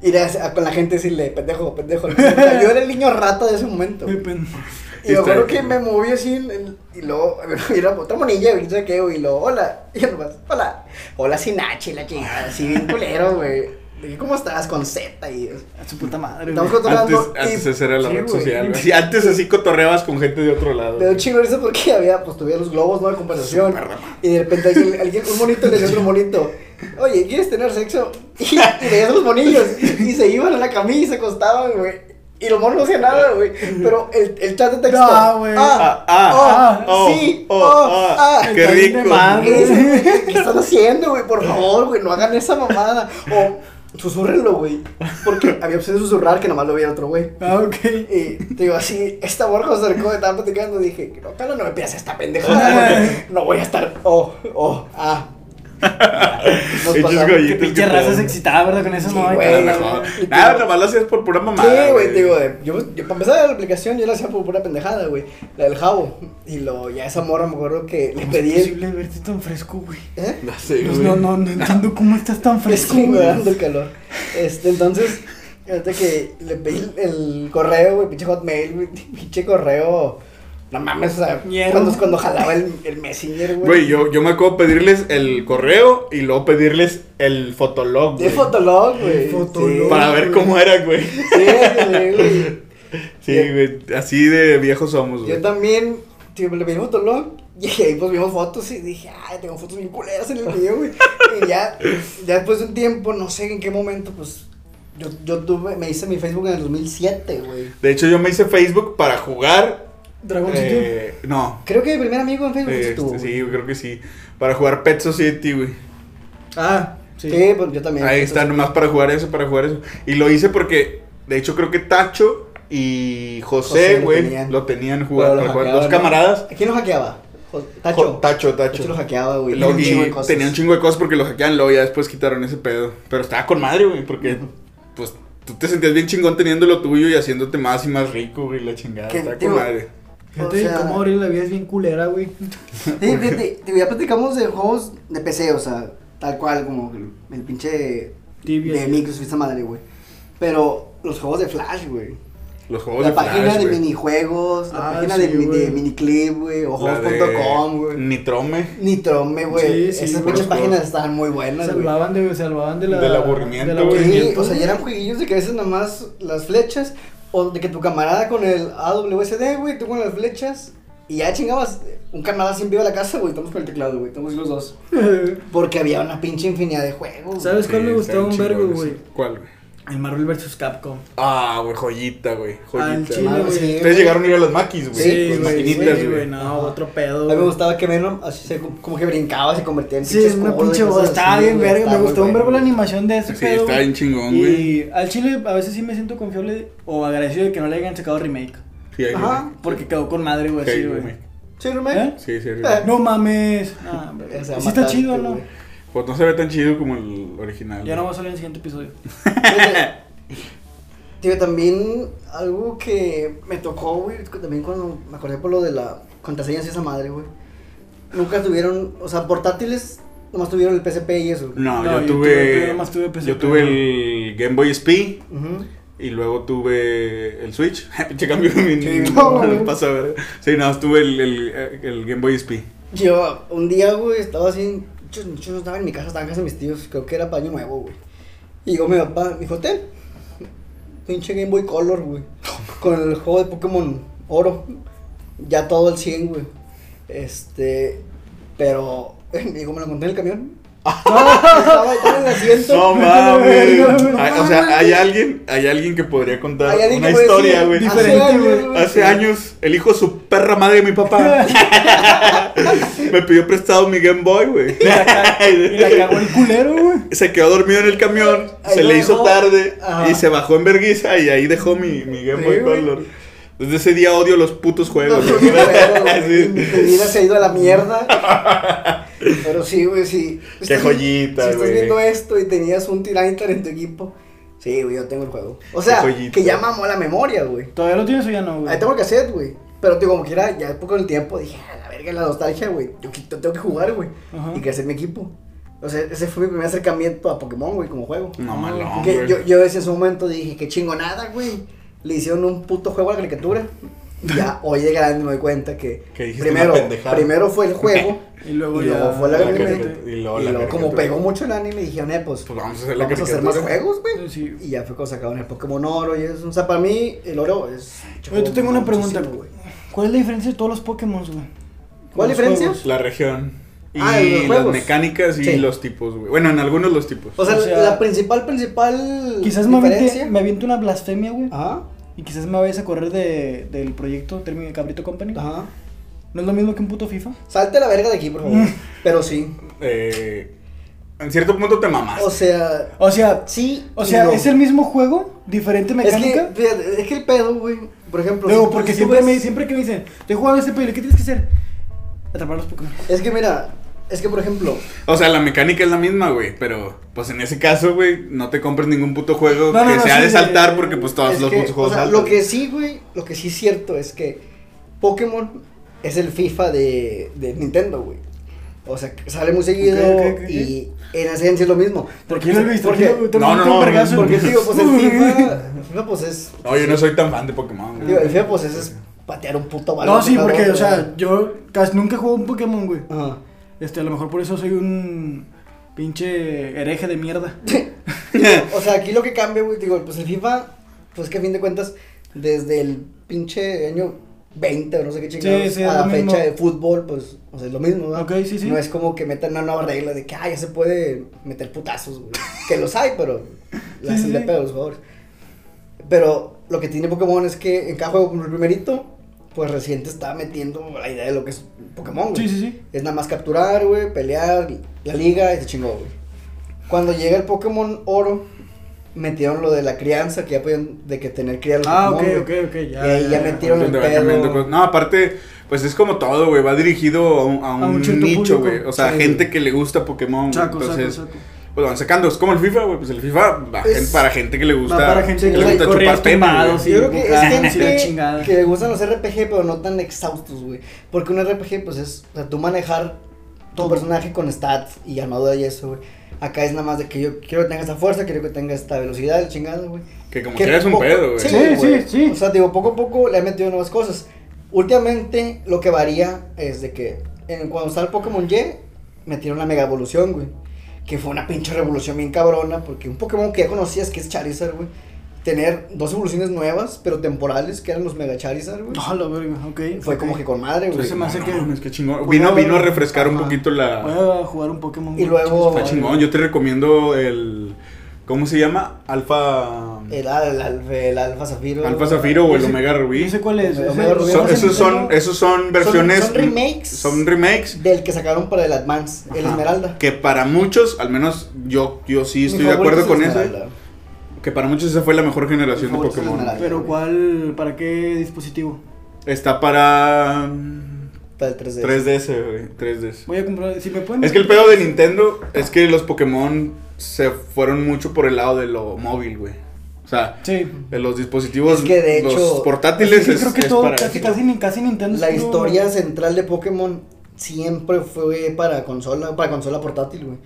Ir a, con la gente decirle, pendejo, pendejo. yo era el niño rata de ese momento. Y yo creo que me moví así y luego, era otra monilla, y no sé qué, y luego, hola. Y yo nomás, hola. Hola, Sinachi, la chingada, así bien culero, güey. ¿Cómo estás con Z y a su puta madre? Estamos cotorreando. Antes, antes era la red social. Sí, antes así cotorreabas con gente de otro lado. Dio chingo eso porque había, pues tuviera los globos, ¿no? De compensación. Y de repente alguien, alguien, un monito le decía otro monito. Oye, ¿quieres tener sexo? Y, y veías a los monillos. Y, se iban a la camisa y se acostaban, güey. Y los monos no hacían nada, güey. Pero el, el chat de texto. Ah, güey. Ah, ah, oh, sí, oh, oh, ah. Qué rico. ¿Qué, ¿Qué están haciendo, güey? Por favor, güey, no hagan esa mamada. O Susúrrenlo, güey. Porque había opción de susurrar que nomás lo veía otro güey. Ah, ok. Y te digo así, esta borja se acercó, estaba platicando. Dije, no, pero no me pidas esta pendejada. no voy a estar. Oh, oh, ah. Qué pinche raza se excitaba, ¿verdad? Con eso no hay Nada, nomás lo hacías por pura mamada. Sí, güey, digo, yo, yo, para empezar la aplicación, yo la hacía por pura pendejada, güey. La del jabo. Y lo, ya esa morra me acuerdo que le pedí. Es posible verte tan fresco, güey. ¿Eh? No sé, pues No, no, no entiendo cómo estás tan fresco. Es me dando el calor. Este, entonces, fíjate que le pedí el correo, güey, pinche hotmail, güey, pinche correo no mames, o sea, cuando, cuando jalaba el, el Messenger, güey. Güey, yo, yo me acuerdo pedirles el correo y luego pedirles el fotolog, güey. El fotolog, güey. Para ver cómo era, güey. Sí, güey. Sí, güey, así de viejos somos, güey. Yo también, tío, le pedí fotolog Y ahí pues vimos fotos y dije, ay, tengo fotos bien culeras en el video, güey. Y ya, ya después de un tiempo, no sé en qué momento, pues yo, yo tuve, me hice mi Facebook en el 2007, güey. De hecho, yo me hice Facebook para jugar. Dragon eh, No. Creo que mi primer amigo en Facebook Este, estuvo. sí, yo creo que sí. Para jugar Pet Society, güey. Ah, sí. Sí, pues yo también. Ahí está, nomás para jugar eso, para jugar eso. Y lo hice porque, de hecho, creo que Tacho y José güey, tenían. lo tenían lo para jugar. Dos ¿no? camaradas. ¿Quién lo hackeaba? Tacho. Tacho, Tacho Tacho. lo hackeaba, güey. Lo- Tenía un y chingo de cosas. tenía un chingo de cosas porque lo hackeaban, luego ya después quitaron ese pedo. Pero estaba con madre, güey, porque, pues, tú te sentías bien chingón teniendo lo tuyo y haciéndote más y más rico, güey, la chingada. ¿Qué, Estaba tío? con madre. Fíjate O sea- cómo abrir la vida es bien culera, güey. Sí, fíjate, te- ya platicamos de juegos de PC, o sea, tal cual, como el, el pinche Tibia. de Microsoft, esa madre, güey. Pero los juegos de Flash, güey. Los juegos La de página Flash, de güey. minijuegos, la Ah, página sí, de, mi- de miniclip, güey, o juegos.com, güey. Nitrome. Nitrome, güey. Sí, sí, Esas los páginas juegos. estaban muy buenas, güey. Salvaban de, salvaban de la, Del aburrimiento, güey. Sí, o sea, ya eran jueguillos de que a veces nomás las flechas, o de que tu camarada con el AWSD, güey, tú con las flechas, y ya chingabas. Un camarada siempre iba a la casa, güey, estamos con el teclado, güey, estamos los dos. Porque había una pinche infinidad de juegos. ¿Sabes Sí, cuál me gustaba un vergo, güey? ¿Cuál, güey? El Marvel vs. Capcom. Ah, güey, joyita, güey. Al Joyita. chile, güey. sí, Ustedes llegaron a ir a los maquis, güey. Sí, las güey, maquinitas, sí, güey. no, otro pedo. A mí me gustaba que Venom así se, como que brincaba, se convertía en Sí, pinche una pinche voz. Estaba bien güey, verga. Me gustó un verbo la animación de ese Sí, pedo. está güey. bien chingón, güey. Y al chile a veces sí me siento confiable o agradecido de que no le hayan sacado remake. Sí, ahí, Ajá. Porque quedó con madre, güey, Sí, así, güey. Sí, ¿no me? ¿Eh? Sí, sí, sí. Eh. No mames. Ah, sí está chido, este, ¿no? Pues no se ve tan chido como el original. Ya no va a salir en el siguiente episodio. Tío, también algo que me tocó, güey, también cuando me acordé por lo de la contraseña y esa madre, güey. Nunca tuvieron, o sea, portátiles, nomás tuvieron el PSP y eso. No, No, yo, yo tuve. tuve- yo tuve PSP, yo tuve el Game Boy SP y luego tuve el Switch. Pinche cambio mi Sí, no, pasa. Sí, no, tuve el, el, el Game Boy SP. Yo, un día, güey, estaba así, no estaba en mi casa, estaba en casa de mis tíos, creo que era paño nuevo, güey. Y llegó mi papá, me dijo, ten, pinche Game Boy Color, güey, con el juego de Pokémon Oro, ya todo al 100, güey. Este, pero, me dijo, me lo encontré en el camión. Estaba, estaba en el asiento. No mames. Hay- O sea, hay alguien, hay alguien que podría contar una historia, güey. Hace años. Hace años, el hijo de su perra madre de mi papá me pidió prestado mi Game Boy, güey. Y la, cagó el culero, güey. Se quedó dormido en el camión, Ahí se le hizo dejó. tarde Ajá. y se bajó en verguiza y ahí dejó mi, mi Game Boy. Color. Desde ese día odio los putos juegos. no, Sí. Ido a la mierda. Pero sí, güey, sí. Qué joyita, Si estás güey. viendo esto y tenías un Tyranitar en tu equipo, sí, güey, yo tengo el juego. O sea, que ya mamó la memoria, güey. ¿Todavía lo tienes o ya no, güey? Ahí tengo el cassette, güey. Pero digo, como quiera, ya poco el tiempo dije, a la verga, la nostalgia, güey. Yo tengo que jugar, güey. Y crecer mi equipo. O sea, ese fue mi primer acercamiento a Pokémon, güey, como juego. No, malón, Que güey. yo, yo ese en su momento dije, qué chingonada, güey. Le hicieron un puto juego a la caricatura. Y ya hoy de grande me doy cuenta que primero, primero fue el juego Y luego y ya. luego fue la La anime. y luego y la luego como pegó mucho el anime, dijeron, eh, pues, Pues vamos a hacer vamos a hacer más juegos, güey. Sí. Y ya fue cuando sacaron el Pokémon Oro y eso. O sea, para mí, el oro es. Oye, te tengo una pregunta, güey. ¿Cuál es la diferencia de todos los Pokémon, güey? ¿Cuál diferencia? juegos. La región. Y Ah, las mecánicas y Sí. los tipos, güey. Bueno, en algunos los tipos. O sea, O sea, la principal, principal. Quizás me aviente, diferencia. me aviente una blasfemia, güey. Ajá. Y quizás me vayas a correr de, del proyecto Cabrito Company. Ajá. ¿No es lo mismo que un puto FIFA? Salte la verga de aquí, por favor. Pero sí. Eh, en cierto punto te mamas. O sea, O sea, sí. o sea, no. ¿es el mismo juego? ¿Diferente Es mecánica? que, fíjate, es que el pedo, güey. Por ejemplo. Luego, si porque siempre, ves- me, siempre que me dicen, te jugando este pedo, ¿qué tienes que hacer? Atrapar los Pokémon. Es que mira, es que por ejemplo. O sea, la mecánica es la misma, güey. Pero, pues en ese caso, güey, no te compres ningún puto juego No, no, que no, sea sí, de saltar porque, pues, todos los que, putos o juegos sea, saltan. Lo que sí, güey, lo que sí es cierto es que Pokémon es el FIFA de, de Nintendo, güey. O sea, sale muy seguido y en esencia es lo mismo. ¿Por qué lo he visto? Porque, No, no, no, vergazo. porque digo, pues el FIFA, el FIFA pues es, No, yo no soy tan fan de Pokémon, güey. digo, el FIFA pues es, es patear un puto balón. No, sí, porque, o sea, yo casi nunca juego un Pokémon, güey. Ajá. Este, a lo mejor por eso soy un pinche hereje de mierda. o sea, aquí lo que cambia, güey, digo, pues el FIFA, pues que a fin de cuentas, desde el pinche año 20 o no sé qué chingados a la fecha de fútbol, pues, o sea, es lo mismo, ¿no? Ok, sí, sí. No es como que metan una nueva regla de que, ah, ya se puede meter putazos, güey. que los hay, pero las hacen de pedo los jugadores. Pero lo que tiene Pokémon es que en cada juego, como el primerito, pues reciente está metiendo la idea de lo que es Pokémon, güey. Sí, sí, sí. Es nada más capturar, güey, pelear, la liga y se chingó, güey. Cuando llega el Pokémon Oro, metieron lo de la crianza, que ya podían, de que tener cría Ah, ok, ok, ok, ya. Y ya, metieron el pedo. No, aparte, pues es como todo, güey, va dirigido a un, a un, nicho, güey. O sea, gente que le gusta Pokémon, chaco, entonces... Saco, saco. Pues van sacando, es como el FIFA, güey, pues el FIFA va para gente que le gusta. Va para gente que le gusta chupar pena, Yo creo que es gente que le gustan los RPG, pero no tan exhaustos, güey. Porque un RPG, pues es, o sea, tú manejar tu personaje con stats y armadura y eso, güey. Acá es nada más de que yo quiero que tenga esta fuerza, quiero que tenga esta velocidad, el chingado, güey. Que como que es un pedo, güey. Sí, sí, sí, O sea, digo, poco a poco le he metido nuevas cosas. Últimamente, lo que varía es de que en, cuando está el Pokémon Y, metieron la mega evolución, güey. Que fue una pinche revolución bien cabrona, porque un Pokémon que ya conocías, que es Charizard, güey tener dos evoluciones nuevas, pero temporales, que eran los Mega Charizard, güey. No, la verga, ok. Fue como que con madre, güey. se me hace que... es que chingón. Vino, vino a refrescar un poquito la... Voy a jugar un Pokémon. Y luego... Está chingón, yo te recomiendo el... ¿Cómo se llama? Alfa... El, el, el, Alfa Zafiro. Alfa Zafiro o el Omega Rubí. No sé cuál es. Omega Rubí. esos, son, esos son versiones... Son, remakes. Son remakes. Del que sacaron para el Advance, el Esmeralda. Que para muchos, al menos yo, yo sí estoy de acuerdo con ese que para muchos esa fue la mejor generación de Pokémon. Pero ¿cuál? ¿Para qué dispositivo? Está para... Para el 3DS. 3DS, güey. 3DS. Voy a comprar... Si me pueden... Es que el pedo de Nintendo es que los Pokémon se fueron mucho por el lado de lo móvil, güey. O sea, sí. los dispositivos, es que de hecho, los portátiles es, creo que todo, casi, casi, casi, Nintendo. La historia central de Pokémon siempre fue para consola, para consola portátil, güey.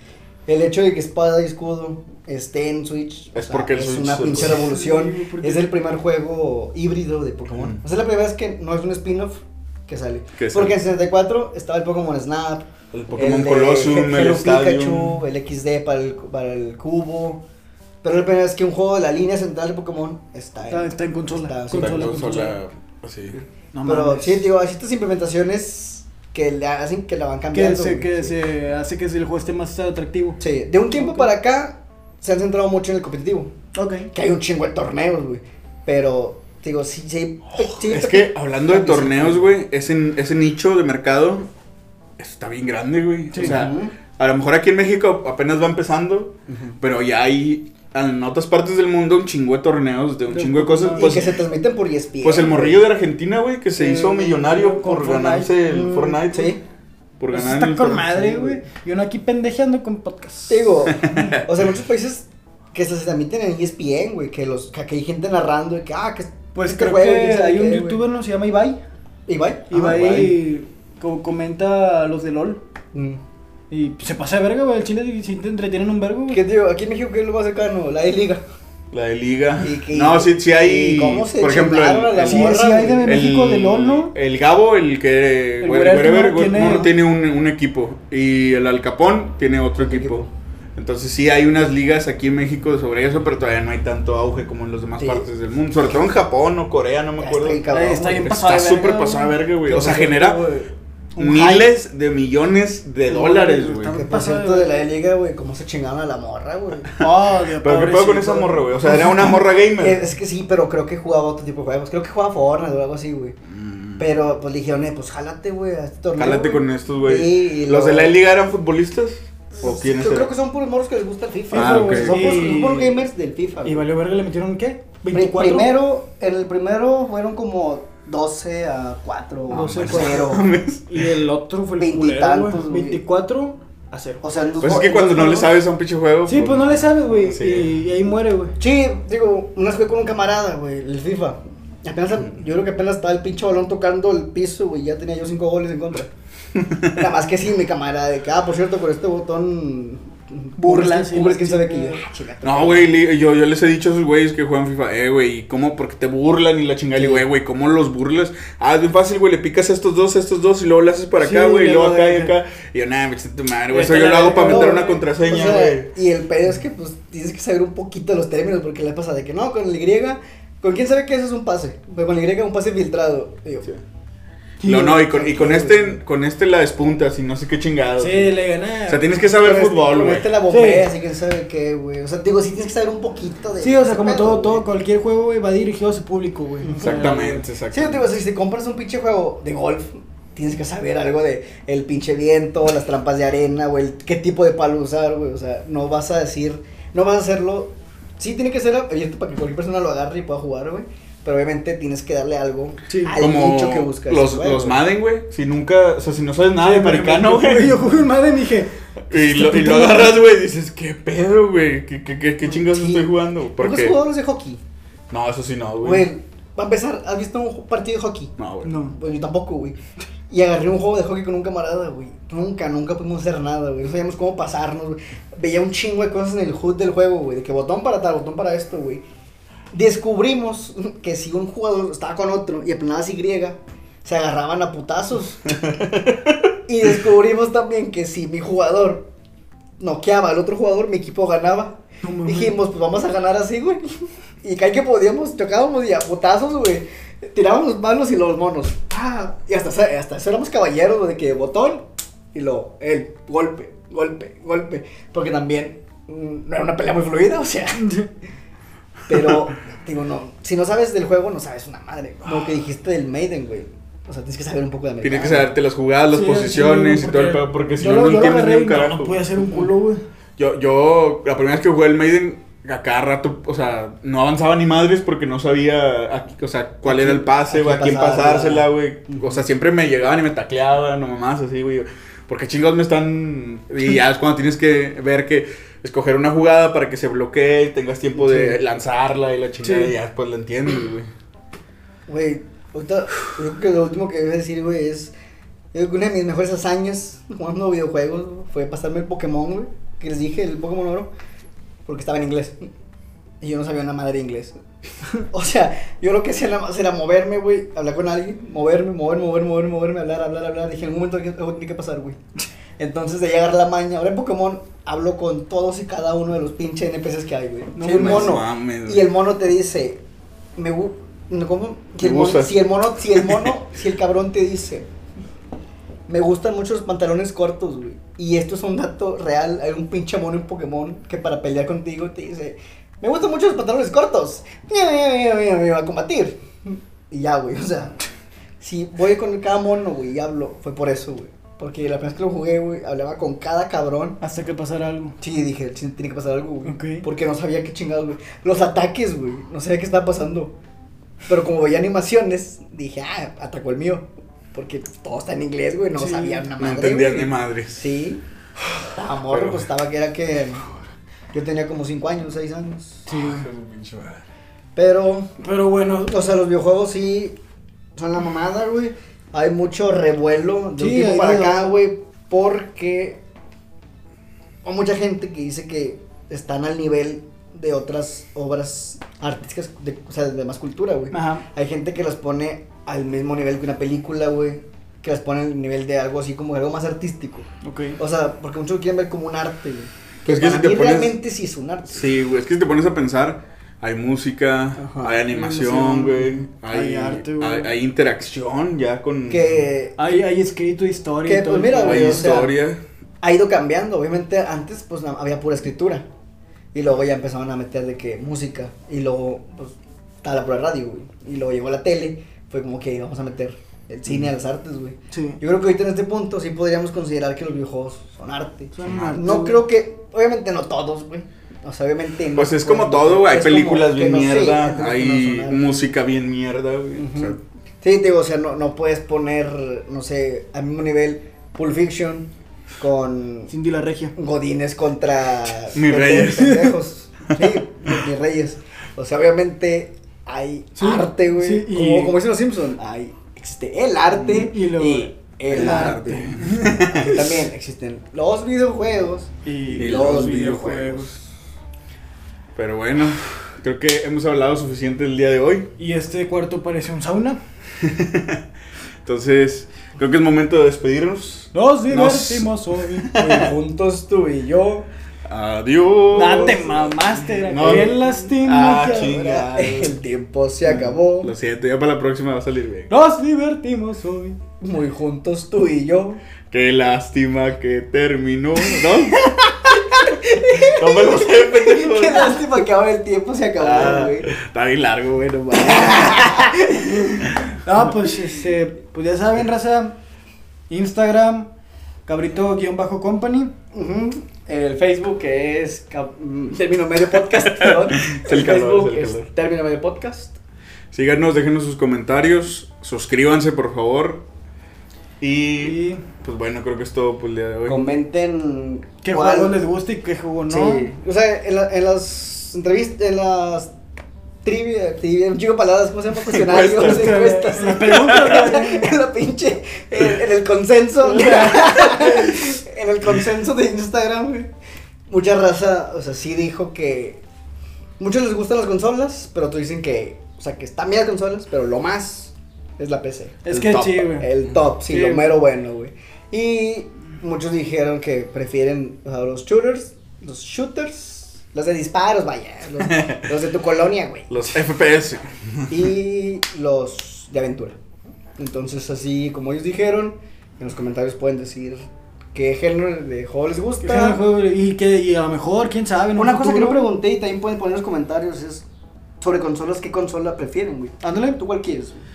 El hecho de que espada y escudo esté en Switch es porque es una pinche revolución. es el primer juego híbrido de Pokémon. O sea, es la primera vez que no es un spin-off que sale. porque en 64 estaba el Pokémon Snap, el Pokémon Colosseum, el, Pikachu, el XD para el, para el cubo. Pero es la primera vez que un juego de la línea central de Pokémon está en, está, en consola. Está, en consola. Pero sí, digo, hay estas implementaciones que le hacen que la van cambiando. Que, se, que se hace que el juego esté más atractivo. Sí, de un tiempo para acá se han centrado mucho en el competitivo. Ok. Que hay un chingo de torneos, güey. Pero, digo, sí, sí. es que hablando de torneos, güey, ese, ese nicho de mercado está bien grande, güey. O sea, a lo mejor aquí en México apenas va empezando, pero ya hay en otras partes del mundo un chingo de torneos, de un chingo de cosas. Pues, y que se transmiten por ESPN. Pues el morrillo de Argentina, güey, que se hizo millonario por ganarse el mm, Fortnite. Sí. Por ganar está con madre, güey. Y uno aquí pendejeando con podcast. Digo, o sea, muchos países que se transmiten en ESPN, güey, que los que hay gente narrando y que ah, que pues este creo que hay un youtuber no se llama Ibai. Ibai. Ibai, como comenta los de LOL. Mm. Y se pasa de verga, güey. El chile si te entretienen un vergo, güey. ¿Qué digo? Aquí en México, ¿qué es lo más cercano? La E-Liga. La de Liga. no, sí, sí hay. ¿Cómo se Por ejemplo, el, sí, sí, hay de México de LOL, ¿no? El Gabo, el que. El wherever, tiene, tiene un, un, equipo. Y el Alcapón tiene otro equipo. Entonces sí hay unas ligas aquí en México sobre eso, pero todavía no hay tanto auge como en las demás partes del mundo. Sobre todo en Japón o Corea, no me acuerdo. Está, está súper pasada verga, güey. O sea, genera miles de millones de dólares, güey. ¿Qué pasó de la liga, güey? ¿Cómo se chingaron a la morra, güey? Oh, pero ¿qué pasó con esa morra, güey? O sea, era una morra gamer. Es que sí, pero creo que jugaba otro tipo de juegos. Creo que jugaba Fortnite o algo así, güey. Mm. Pero pues le dijeron, eh, pues jálate, güey, a este torneo. Jálate con estos, güey. ¿Los de la liga eran futbolistas? ¿O quiénes Yo creo que son puros morros que les gusta el FIFA. Ah, okay. Son puros, gamers del FIFA. ¿Y valió verga le metieron qué? ¿24? Primero, en el primero fueron como 12 a 4, 12 a 0. y el otro fue el 20 tantos, 24 a 0. O sea, pues es que cuando no le sabes a un pinche juego. Sí, pues, no le sabes, güey. Y, ahí muere, güey. Sí, digo, una vez jugué con un camarada, güey, el FIFA. Apenas, yo creo que apenas estaba el pinche balón tocando el piso, güey. Ya tenía yo 5 goles en contra. Nada más que sí, mi camarada, de que, ah, por cierto, con este botón burlas. Burlas, quién sabe que No, güey, yo, yo les he dicho a esos güeyes que juegan FIFA, eh, güey, ¿cómo? Porque te burlan y la chingada. Y güey, güey, ¿cómo los burlas? Ah, es bien fácil, güey, le picas a estos dos, a estos dos y luego le haces para acá, güey, y luego acá y acá. Y yo, nada, me tu madre, güey. Eso yo lo hago para meter una contraseña, güey. y el pedo es que, pues, tienes que saber un poquito los términos, porque le pasa de que no, con el Y, con quién sabe que eso es un pase. Con el Y, un pase filtrado. Digo, no, no, y con, y con este, con este la despuntas y no sé qué chingado. Sí, le gané. O sea, tienes que saber Pero fútbol, este, güey. Este la bombea, así que sabe qué, güey. O sea, digo, sí tienes que saber un poquito de. Sí, o sea, como pedo, todo, güey. todo, cualquier juego, güey, va dirigido a su público, güey. Exactamente, Sí, exactamente. digo, si te compras un pinche juego de golf, tienes que saber algo de el pinche viento, las trampas de arena, güey, qué tipo de palo usar, güey. O sea, no vas a decir, no vas a hacerlo. Sí, tiene que ser abierto para que cualquier persona lo agarre y pueda jugar, güey. Pero obviamente tienes que darle algo Sí. al Como nicho que buscas. los, güey, los güey. Madden, güey. Si nunca, o sea, si no sabes nada de Sí, americano, güey. Yo jugué un Madden y dije, Y lo, y lo agarras, güey, y dices, ¿qué pedo, güey? ¿Qué, qué, qué, qué chingados Sí. estoy jugando? ¿Por ¿Por qué qué? has jugado los de hockey? No, eso sí no, güey. Güey, va a empezar, ¿has visto un partido de hockey? No, güey. no. Pues yo tampoco, güey. Y agarré un juego de hockey con un camarada, güey. Nunca, nunca pudimos hacer nada, güey. No sabíamos cómo pasarnos, güey. Veía un chingo de cosas en el HUD del juego, güey. De que botón para tal, botón para esto, güey. Descubrimos que si un jugador estaba con otro y aplanabas Y, se agarraban a putazos. y descubrimos también que si mi jugador noqueaba al otro jugador, mi equipo ganaba. No. Dijimos, pues vamos a ganar así, güey. Y cae que podíamos, chocábamos y a putazos, güey. Tirábamos los malos y los monos. Ah, y hasta, hasta eso éramos caballeros, güey, de que botón y lo, el golpe, golpe, golpe. Porque también mm, no era una pelea muy fluida, o sea. Pero, digo, no. Si no sabes del juego, no sabes una madre. Como que dijiste del Maiden, güey. O sea, tienes que saber un poco de americano. Tienes que saberte las jugadas, las Sí, posiciones sí, y todo el porque pedo, porque si yo no, lo- no yo lo entiendes ni un no, carajo. No puede hacer un culo, güey. Yo, yo, la primera vez que jugué el Maiden, a cada rato, o sea, no avanzaba ni madres porque no sabía, a- o sea, cuál era el pase, a güey, a quién pasársela, güey. O sea, siempre me llegaban y me tacleaban, o mamás así, güey. Porque chingados me están. Y ya es cuando tienes que ver que escoger una jugada para que se bloquee y tengas tiempo de Sí. lanzarla y la chingada, Sí. y ya después la entiendes, güey. Güey, ahorita, yo creo que lo último que voy a decir, güey, es. Yo creo que una de mis mejores hazañas jugando videojuegos fue pasarme el Pokémon, güey. Que les dije, el Pokémon Oro. Porque estaba en inglés. Y yo no sabía una madre de inglés. o sea, yo lo que hacía era moverme, güey, hablar con alguien, moverme, moverme, moverme, moverme, moverme, hablar, hablar, hablar. Dije, en algún momento algo tiene que pasar, güey. Entonces de llegar la maña, ahora en Pokémon hablo con todos y cada uno de los pinches NPCs que hay, güey. No mames, mono. mames, Y el mono te dice, me ¿cómo? Si el, mono, si el mono, si el mono, si el cabrón te dice, me gustan mucho los pantalones cortos, güey. Y esto es un dato real, hay un pinche mono en Pokémon que para pelear contigo te dice, me gustan mucho los pantalones cortos. Me va a combatir. Y ya, güey, o sea, si voy con cada mono, güey, y hablo, fue por eso, güey. Porque la primera vez que lo jugué, güey, hablaba con cada cabrón. Hasta que pasara algo. Sí, dije, tiene que pasar algo, güey. Ok. Porque no sabía qué chingados, güey. Los ataques, güey. No sabía qué estaba pasando. Pero como veía animaciones, dije, ah, atacó el mío. Porque todo está en inglés, güey. No Sí. sabía una No madre. entendías güey. ni madres. Sí. Estaba morro, Pero- pues estaba que era que. Yo tenía como 5 años, 6 años. Sí. Pero, Pero bueno, o sea, los videojuegos sí son la mamada, güey. Hay mucho revuelo de un Sí, tiempo hay para acá, güey. Porque hay mucha gente que dice que están al nivel de otras obras artísticas, de, o sea, de más cultura, güey. ajá. Hay gente que las pone al mismo nivel que una película, güey. Que las pone al nivel de algo así como algo más artístico. Ok. O sea, porque muchos lo quieren ver como un arte, güey. Pues es que Para si te pones- realmente sí es un arte. Sí, güey, es que si te pones a pensar, hay música, Ajá. hay animación, güey, hay hay, arte, güey. hay, hay interacción ya con... Que Hay, hay escrito historia. Que, y todo pues, el mira, pedo. hay güey, o sea, historia. ha ido cambiando. Obviamente antes pues había pura escritura. Y luego ya empezaban a meter de que música. Y luego pues estaba la pura radio, güey. Y luego llegó la tele. Fue como que vamos a meter el cine a las artes, güey. Sí. Yo creo que ahorita en este punto sí podríamos considerar que los videojuegos son arte. Son arte, No güey. creo que, obviamente no todos, güey. O sea, obviamente no Pues es como todo, güey, hay películas bien no sé, mierda, hay no música bien mierda, güey. o Ujú. sea, Sí, te digo, o sea, no, no puedes poner, no sé, al mismo nivel Pulp Fiction con Cindy la regia. Godines contra Mis reyes. pendejos. Sí, mis reyes. O sea, obviamente hay Sí, arte, güey. sí, y- como, como dicen los Simpsons, hay, existe el arte Y luego el, el arte. Aquí también existen los videojuegos. Y, Y los los videojuegos. videojuegos. Pero bueno, creo que hemos hablado suficiente el día de hoy. y este cuarto parece un sauna. Entonces, creo que es momento de despedirnos. Nos Nos- divertimos hoy. Hoy juntos tú y yo. Adiós. Date mamaste, No. qué lástima. Ah, el tiempo se acabó. Lo siento, ya para la próxima va a salir bien. Nos divertimos hoy. muy juntos tú y yo. Qué lástima que terminó, ¿no? no me lo sé, pendejo. Qué lástima que ahora el tiempo se acabó, Ah, güey. está bien largo, güey, no. No, pues este, pues ya saben, raza. Instagram, cabrito-company. Ujú. El Facebook que es mm, Término Medio Podcast, perdón. Es el calor, Facebook es el calor. Término Medio Podcast. Síganos, déjenos sus comentarios, suscríbanse, por favor. Y, Y pues bueno, creo que es todo por el día de hoy. Comenten qué cuál- juego les gusta y qué juego no. Sí. O sea, en, la- en las entrevistas, en las trivia, trivia, un chico de palabras, ¿cómo se llama? Cuestionarios, Encuestas. en la pinche, en, en el consenso, en el consenso de Instagram, güey. Mucha raza, o sea, sí dijo que muchos les gustan las consolas, pero otros dicen que, o sea, que están bien las consolas, pero lo más es la PC. Es El que top. sí, güey. El top, sí, Sí. lo mero bueno, güey. Y muchos dijeron que prefieren o sea, los shooters, los shooters, los de disparos, vaya, los, los de tu colonia, güey. Los FPS. Y los de aventura. Entonces, así como ellos dijeron, en los comentarios pueden decir qué género de juego les ¿Qué gusta. juego? Y, que, y a lo mejor, quién sabe. Una cosa que no pregunté y también pueden poner en los comentarios es sobre consolas, ¿qué consola prefieren, güey? Ándale. ¿Tú cuál quieres? güey?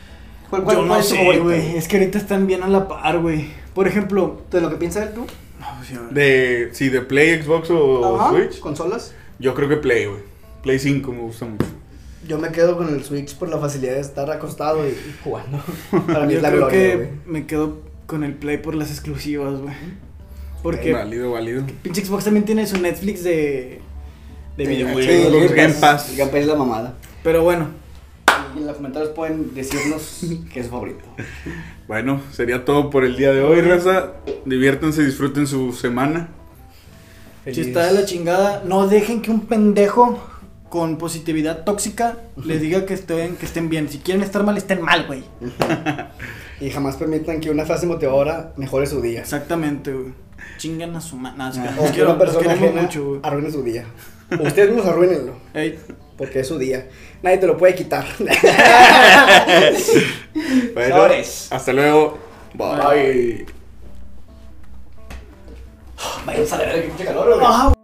¿Cuál, cuál, Yo cuál no es tu sé, güey. Es que ahorita están bien a la par, güey. Por ejemplo. ¿De lo que piensas tú? no, pues, ya- De, sí, de Play, Xbox o Ajá, Switch. ¿Consolas? Yo creo que Play, güey. Play 5 me gusta mucho. Yo me quedo con el Switch por la facilidad de estar acostado y, y jugando. Para mí Yo es la creo gloria, que güey. me quedo con el Play por las exclusivas, güey. Porque Válido, válido. pinche Xbox también tiene su Netflix de, de De videojuegos. Sí, Game Pass. El Game Pass es la mamada. Pero bueno, en los comentarios pueden decirnos qué es su favorito. Bueno, sería todo por el día de hoy, raza. Diviértanse, disfruten su semana. si está de la chingada, no dejen que un pendejo con positividad tóxica les diga que estén, que estén bien. Si quieren estar mal, estén mal, güey. Y jamás permitan que una frase motivadora mejore su día. Exactamente, güey. Chingan a su mano. O que una persona ajena mucho, güey. arruine su día. Ustedes mismos arruínenlo. Ey, Porque es su día. Nadie te lo puede quitar. Bueno, Sobres. hasta luego. Bye. Vayan a ver qué calor, güey.